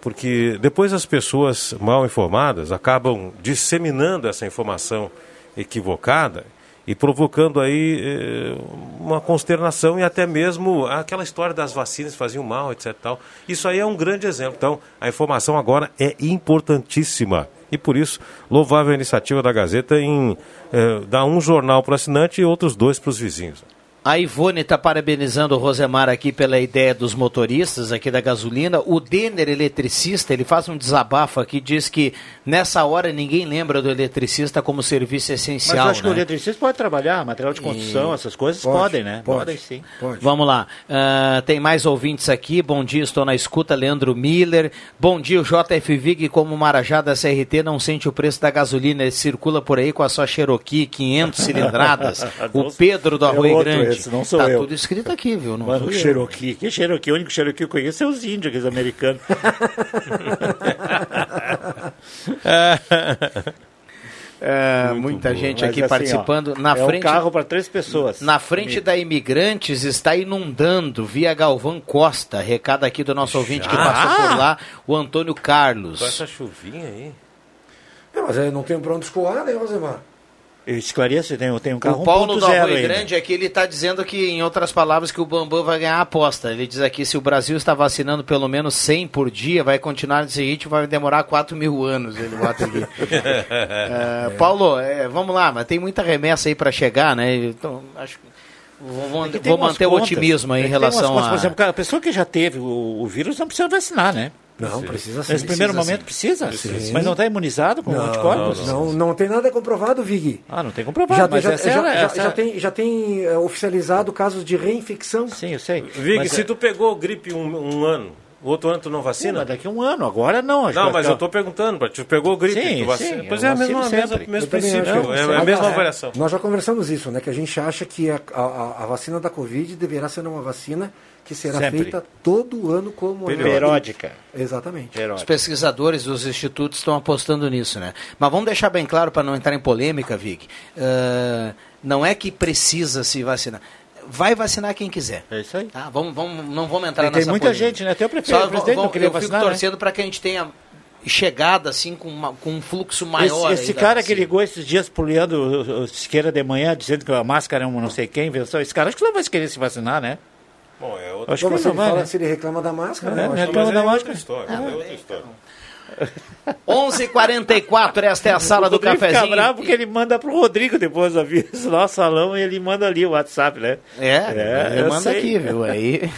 porque depois as pessoas mal informadas acabam disseminando essa informação equivocada e provocando aí eh, uma consternação e até mesmo aquela história das vacinas faziam mal, etc. Tal. Isso aí é um grande exemplo. Então, a informação agora é importantíssima. E por isso, louvável a iniciativa da Gazeta em eh, dar um jornal para o assinante e outros dois para os vizinhos. A Ivone está parabenizando o Rosemar aqui pela ideia dos motoristas aqui da gasolina. O Denner, eletricista, ele faz um desabafo aqui, diz que nessa hora ninguém lembra do eletricista como serviço essencial. Mas eu acho né? que o né? eletricista pode trabalhar, material de construção, e... essas coisas pode, podem, né? Pode, podem sim. Pode. Vamos lá. Uh, tem mais ouvintes aqui. Bom dia, estou na escuta. Leandro Miller. Bom dia, o JF Vig, como Marajá da CRT, não sente o preço da gasolina. Ele circula por aí com a sua Cherokee, 500 cilindradas. o Pedro do é Arroio Grande esse, não sou tá eu. tudo escrito aqui, viu? Não Mas o Cherokee, que Cherokee? O único Cherokee que eu conheço é os índios, aqueles americanos. É, muita bom. gente Mas aqui assim, participando. Ó, na é frente, um carro para três pessoas. Na frente da Imigrantes está inundando via Galvão Costa. Recado aqui do nosso Já? ouvinte que passou por lá, o Antônio Carlos. Com essa chuvinha aí. É, mas aí não tem para onde escoar, né, Rosemar? Esclareça, tem, tem um carro O Paulo do Arroio Grande aqui, ele está dizendo que, em outras palavras, que o Bambam vai ganhar a aposta. Ele diz aqui, se o Brasil está vacinando pelo menos 100 por dia, vai continuar nesse ritmo, vai demorar 4 mil anos, ele bota aqui. é, Paulo, é, vamos lá, mas tem muita remessa aí para chegar, né? Então, acho Vou, é vou manter contas, o otimismo aí em relação a... Por exemplo, a pessoa que já teve o, o vírus não precisa vacinar, né? Não, precisa sim. Nesse primeiro precisa momento precisa? precisa. Mas não está imunizado com não, anticorpos? Não, não, não, tem nada comprovado, Vig. Ah, não tem comprovado, já, mas já, já, era, já, já, tem, já tem uh, oficializado casos de reinfecção. Sim, eu sei. Vig, mas, se é... tu pegou gripe um, um ano, o outro ano tu não vacina? mas daqui a um ano, agora não. não, mas eu estou perguntando, tu pegou gripe, sim, tu vacina. Sim, pois é a mesma, mesma, mesmo princípio, é a mesma avaliação. Nós já conversamos isso, né? Que a gente acha que a, a, a vacina da Covid deverá ser uma vacina que será Sempre. feita todo ano como periódica. Exatamente. Periódica. Os pesquisadores dos institutos estão apostando nisso, né? Mas vamos deixar bem claro para não entrar em polêmica, Vic. Uh, não é que precisa se vacinar vai vacinar quem quiser. É isso aí. Tá? Vamos, vamos, não vamos entrar tem, nessa Tem muita polêmica. gente, né? Até o prefeito, Só, o presidente vamos, não queria eu vacinar, fico torcendo né? para que a gente tenha chegada, assim, com, uma- com um fluxo maior. Esse, esse aí da cara que ligou esses dias pro Leandro Siqueira de manhã, dizendo que a máscara é um não sei quem, invenção. Esse cara acho que não vai querer se vacinar, né? Bom, é outra Acho que se não ele, vai, fala, né? se ele reclama da máscara, É, né? Reclama da é máscara. outra história. é outra história. 11h44, esta é a sala o do Rodrigo fica cafezinho. bravo porque ele manda pro Rodrigo depois do aviso, nosso salão, e ele manda ali o WhatsApp, né? É, ele eu manda sei. aqui, viu? Aí.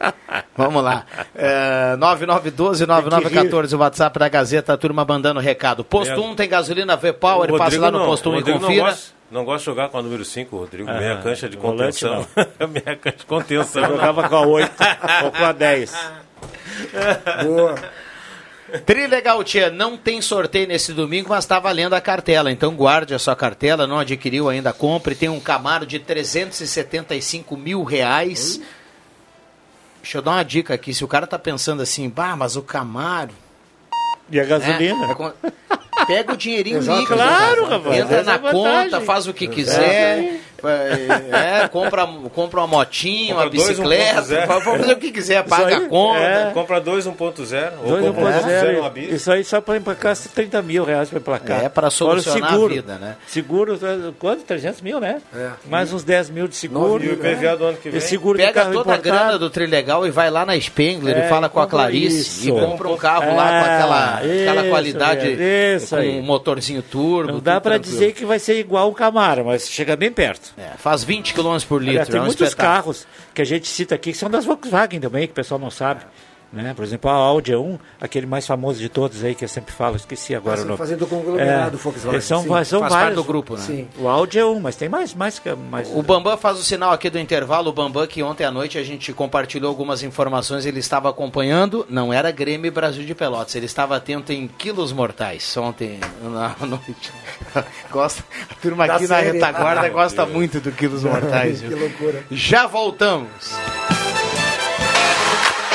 Vamos lá. É, 9912-9914, o WhatsApp da Gazeta, a turma mandando recado. Posto É. 1 tem gasolina V-Power, O Rodrigo lá no não, posto 1 o e confira. Não gosta, não gosta de jogar com a número 5, Rodrigo. Ah, meia cancha de volante contenção. meia cancha de contenção. Jogava com a 8 ou com a 10. Boa. Trilegal Tia, não tem sorteio nesse domingo, mas está valendo a cartela. Então guarde a sua cartela, não adquiriu ainda, compre. Tem um Camaro de 375 mil reais. Deixa eu dar uma dica aqui. Se o cara tá pensando assim, bah, mas o Camaro. E a gasolina? É, é com- Pega o dinheirinho Exato, líquido. claro, rapaz, Entra na é a vantagem. conta, faz o que quiser. É, compra, compra uma motinha, uma Compra dois, bicicleta, 1.0. pode fazer o que quiser, paga aí, a conta. é. Compra 2 1.0 ou 2 compra 1.0 uma bis. Isso aí só para emplacar 30 mil reais para emplacar. É, o solucionar a seguro. vida, né? Seguro, eh, quanto? 300 mil, né? É. Mais uns 10 mil de seguro. E o IPVA do ano que vem? E seguro Pega carro toda a importado. grana do Trilegal e vai lá na Spengler É, e fala com a Clarice isso. e compra um carro lá com É, aquela, aquela isso, qualidade é, isso com aí. um motorzinho turbo. Não dá para dizer que vai ser igual o Camaro, mas chega bem perto. É, faz 20 km por litro, tem é um muitos espetáculo. carros que a gente cita aqui que são das Volkswagen também, que o pessoal não sabe. Né? Por exemplo, a Audi A1, aquele mais famoso de todos aí que eu sempre falo, esqueci agora Essa o nome. fazendo conglomerado Volkswagen, eles São, sim. são Faz vários. parte do grupo, né? Sim. O Audi A1, mas tem mais, mais, que- mais O Bambam faz o sinal aqui do intervalo. O Bambam, que ontem à noite a gente compartilhou algumas informações, ele estava acompanhando. Não era Grêmio e Brasil de Pelotas, ele estava atento em quilos mortais ontem na noite. Gosta, a turma Da aqui na retaguarda Ah, gosta muito do quilos mortais. Que loucura. Já voltamos.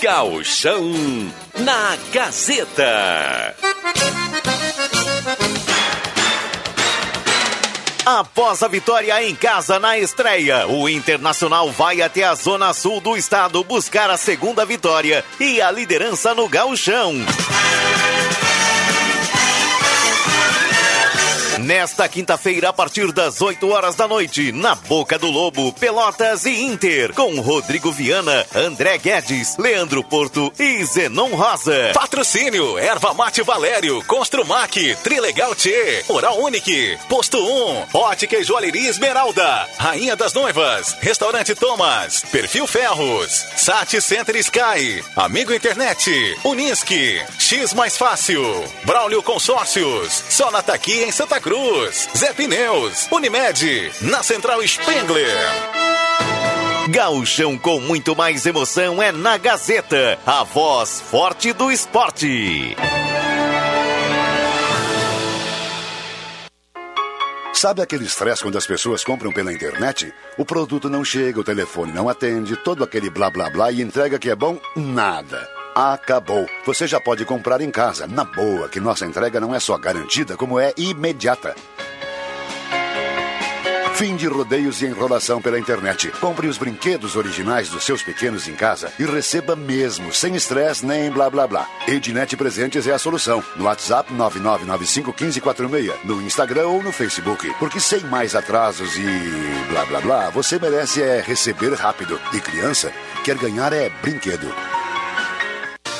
Gauchão na Gazeta. Após a vitória em casa na estreia, o Internacional vai até a zona sul do estado buscar a segunda vitória e a liderança no gauchão. Nesta quinta-feira, a partir das 8 horas da noite, na Boca do Lobo, Pelotas e Inter, com Rodrigo Viana, André Guedes, Leandro Porto e Zenon Rosa. Patrocínio, Erva Mate Valério, Construmac, Trilegal T, Oral Unique, Posto 1, Ótica e Joalheria Esmeralda, Rainha das Noivas, Restaurante Thomas, Perfil Ferros, Sat Center Sky, Amigo Internet, Unisque, X Mais Fácil, Braulio Consórcios, Sonata aqui em Santa Cruz, Zé Pneus, Unimed, na Central Spengler. Gauchão com muito mais emoção é na Gazeta, a voz forte do esporte. Sabe aquele estresse quando as pessoas compram pela internet? O produto não chega, o telefone não atende, todo aquele blá blá blá e entrega que é bom? Nada. Acabou. Você já pode comprar em casa, na boa, que nossa entrega não é só garantida, como é imediata. Fim de rodeios e enrolação pela internet. Compre os brinquedos originais dos seus pequenos em casa e receba mesmo, sem estresse nem blá blá blá. Ednet Presentes é a solução. No WhatsApp 99951546, no Instagram ou no Facebook. Porque sem mais atrasos e blá blá blá, você merece é receber rápido. E criança quer ganhar é brinquedo.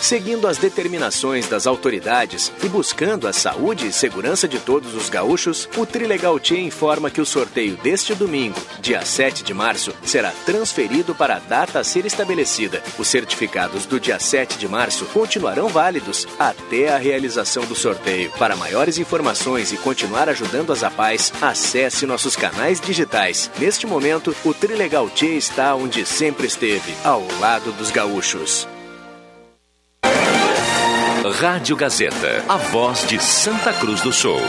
Seguindo as determinações das autoridades e buscando a saúde e segurança de todos os gaúchos, o Trilegal Tia informa que o sorteio deste domingo, dia 7 de março, será transferido para a data a ser estabelecida. Os certificados do dia 7 de março continuarão válidos até a realização do sorteio. Para maiores informações e continuar ajudando as APAES, acesse nossos canais digitais. Neste momento, o Trilegal Tia está onde sempre esteve, ao lado dos gaúchos. Rádio Gazeta, a voz de Santa Cruz do Sul.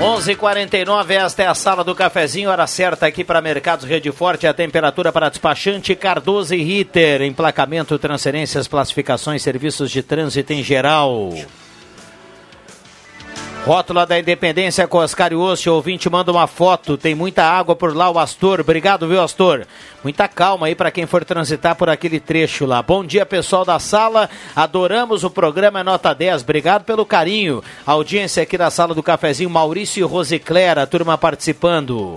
Onze quarenta esta é a sala do cafezinho, hora certa aqui para Mercados Rede Forte, a temperatura para despachante Cardoso e Ritter, emplacamento, transferências, classificações, serviços de trânsito em geral. Rótula da Independência com Oscar Osso, ouvinte manda uma foto, tem muita água por lá o Astor, obrigado viu Astor? Muita calma aí para quem for transitar por aquele trecho lá. Bom dia pessoal da sala, adoramos o programa é Nota 10, obrigado pelo carinho. Audiência aqui da sala do cafezinho, Maurício e Rosiclera, turma participando.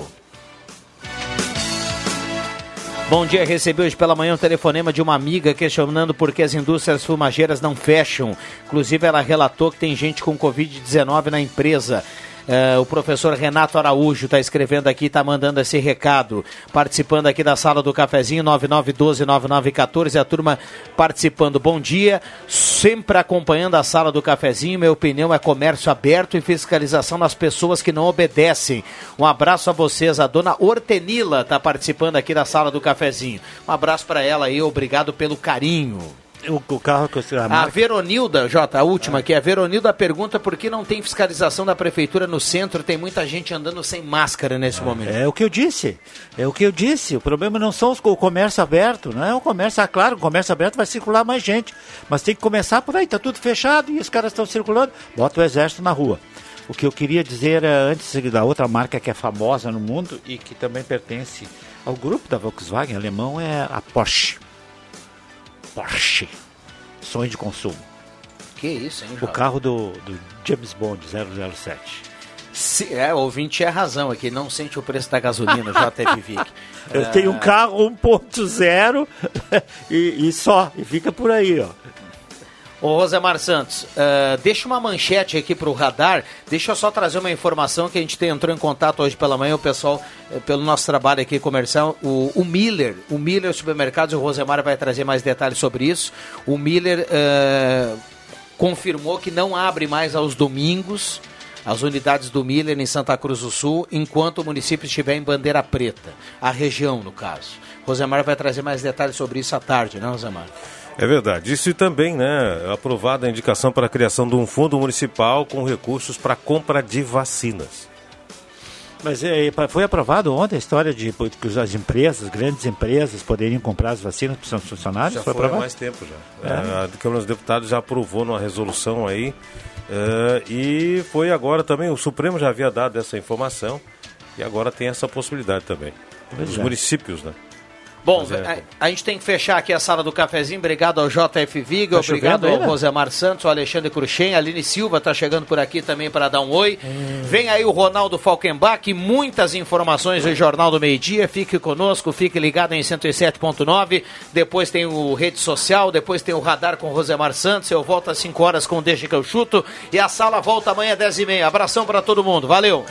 Bom dia, recebi hoje pela manhã um telefonema de uma amiga questionando por que as indústrias fumageiras não fecham. Inclusive, ela relatou que tem gente com Covid-19 na empresa. Uh, o professor Renato Araújo está escrevendo aqui, está mandando esse recado. Participando aqui da sala do cafezinho 9912-9914, a turma participando. Bom dia, sempre acompanhando a sala do cafezinho. Minha opinião é comércio aberto e fiscalização das pessoas que não obedecem. Um abraço a vocês. A dona Hortenila está participando aqui da sala do cafezinho. Um abraço para ela aí, obrigado pelo carinho. O, o carro que eu, a, A marca- Veronilda, Jota, a última aqui. A Veronilda pergunta por que não tem fiscalização da prefeitura no centro. Tem muita gente andando sem máscara nesse momento. É o que eu disse. É o que eu disse. O problema não são os, o comércio aberto, não é o comércio, ah, claro, o comércio aberto vai circular mais gente. Mas tem que começar por aí, tá tudo fechado e os caras estão circulando. Bota o exército na rua. O que eu queria dizer é, antes da outra marca que é famosa no mundo e que também pertence ao grupo da Volkswagen alemão é a Porsche. Porsche. Sonho de consumo. Que isso, hein, O Jota? carro do, do James Bond 007. Se, é, o ouvinte tinha razão aqui, não sente o preço da gasolina, JF Vic. Eu É, tenho um carro 1.0 e, e só, e fica por aí, ó. Ô Rosemar Santos, eh, deixa uma manchete aqui para o radar. Deixa eu só trazer uma informação que a gente tem- entrou em contato hoje pela manhã, o pessoal, eh, pelo nosso trabalho aqui comercial, o, o Miller, o Miller Supermercados, o Rosemar vai trazer mais detalhes sobre isso. O Miller eh, confirmou que não abre mais aos domingos as unidades do Miller em Santa Cruz do Sul, enquanto o município estiver em bandeira preta, a região no caso. Rosemar vai trazer mais detalhes sobre isso à tarde, né, Rosemar? É verdade. Isso e também, né, aprovada a indicação para a criação de um fundo municipal com recursos para compra de vacinas. Mas é, foi aprovado ontem a história de que as empresas, grandes empresas, poderiam comprar as vacinas para os seus funcionários? Já foi foi há mais tempo já. É. A Câmara dos Deputados já aprovou numa resolução aí. eh, e foi agora também, o Supremo já havia dado essa informação. E agora tem essa possibilidade também. Pois Os é. municípios, né? Bom, é- a, a gente tem que fechar aqui a sala do cafezinho. Obrigado ao JF Viga, Tá obrigado ao? Rosemar Santos, ao Alexandre Cruxem, a Aline Silva está chegando por aqui também para dar um oi. Vem aí o Ronaldo Falkenbach, muitas informações do Jornal do Meio Dia. Fique conosco, fique ligado em 107.9. Depois tem o Rede Social, depois tem o Radar com o Rosemar Santos. Eu volto às 5 horas com o Deixa que eu chuto. E a sala volta amanhã às 10h30. Abração para todo mundo, valeu!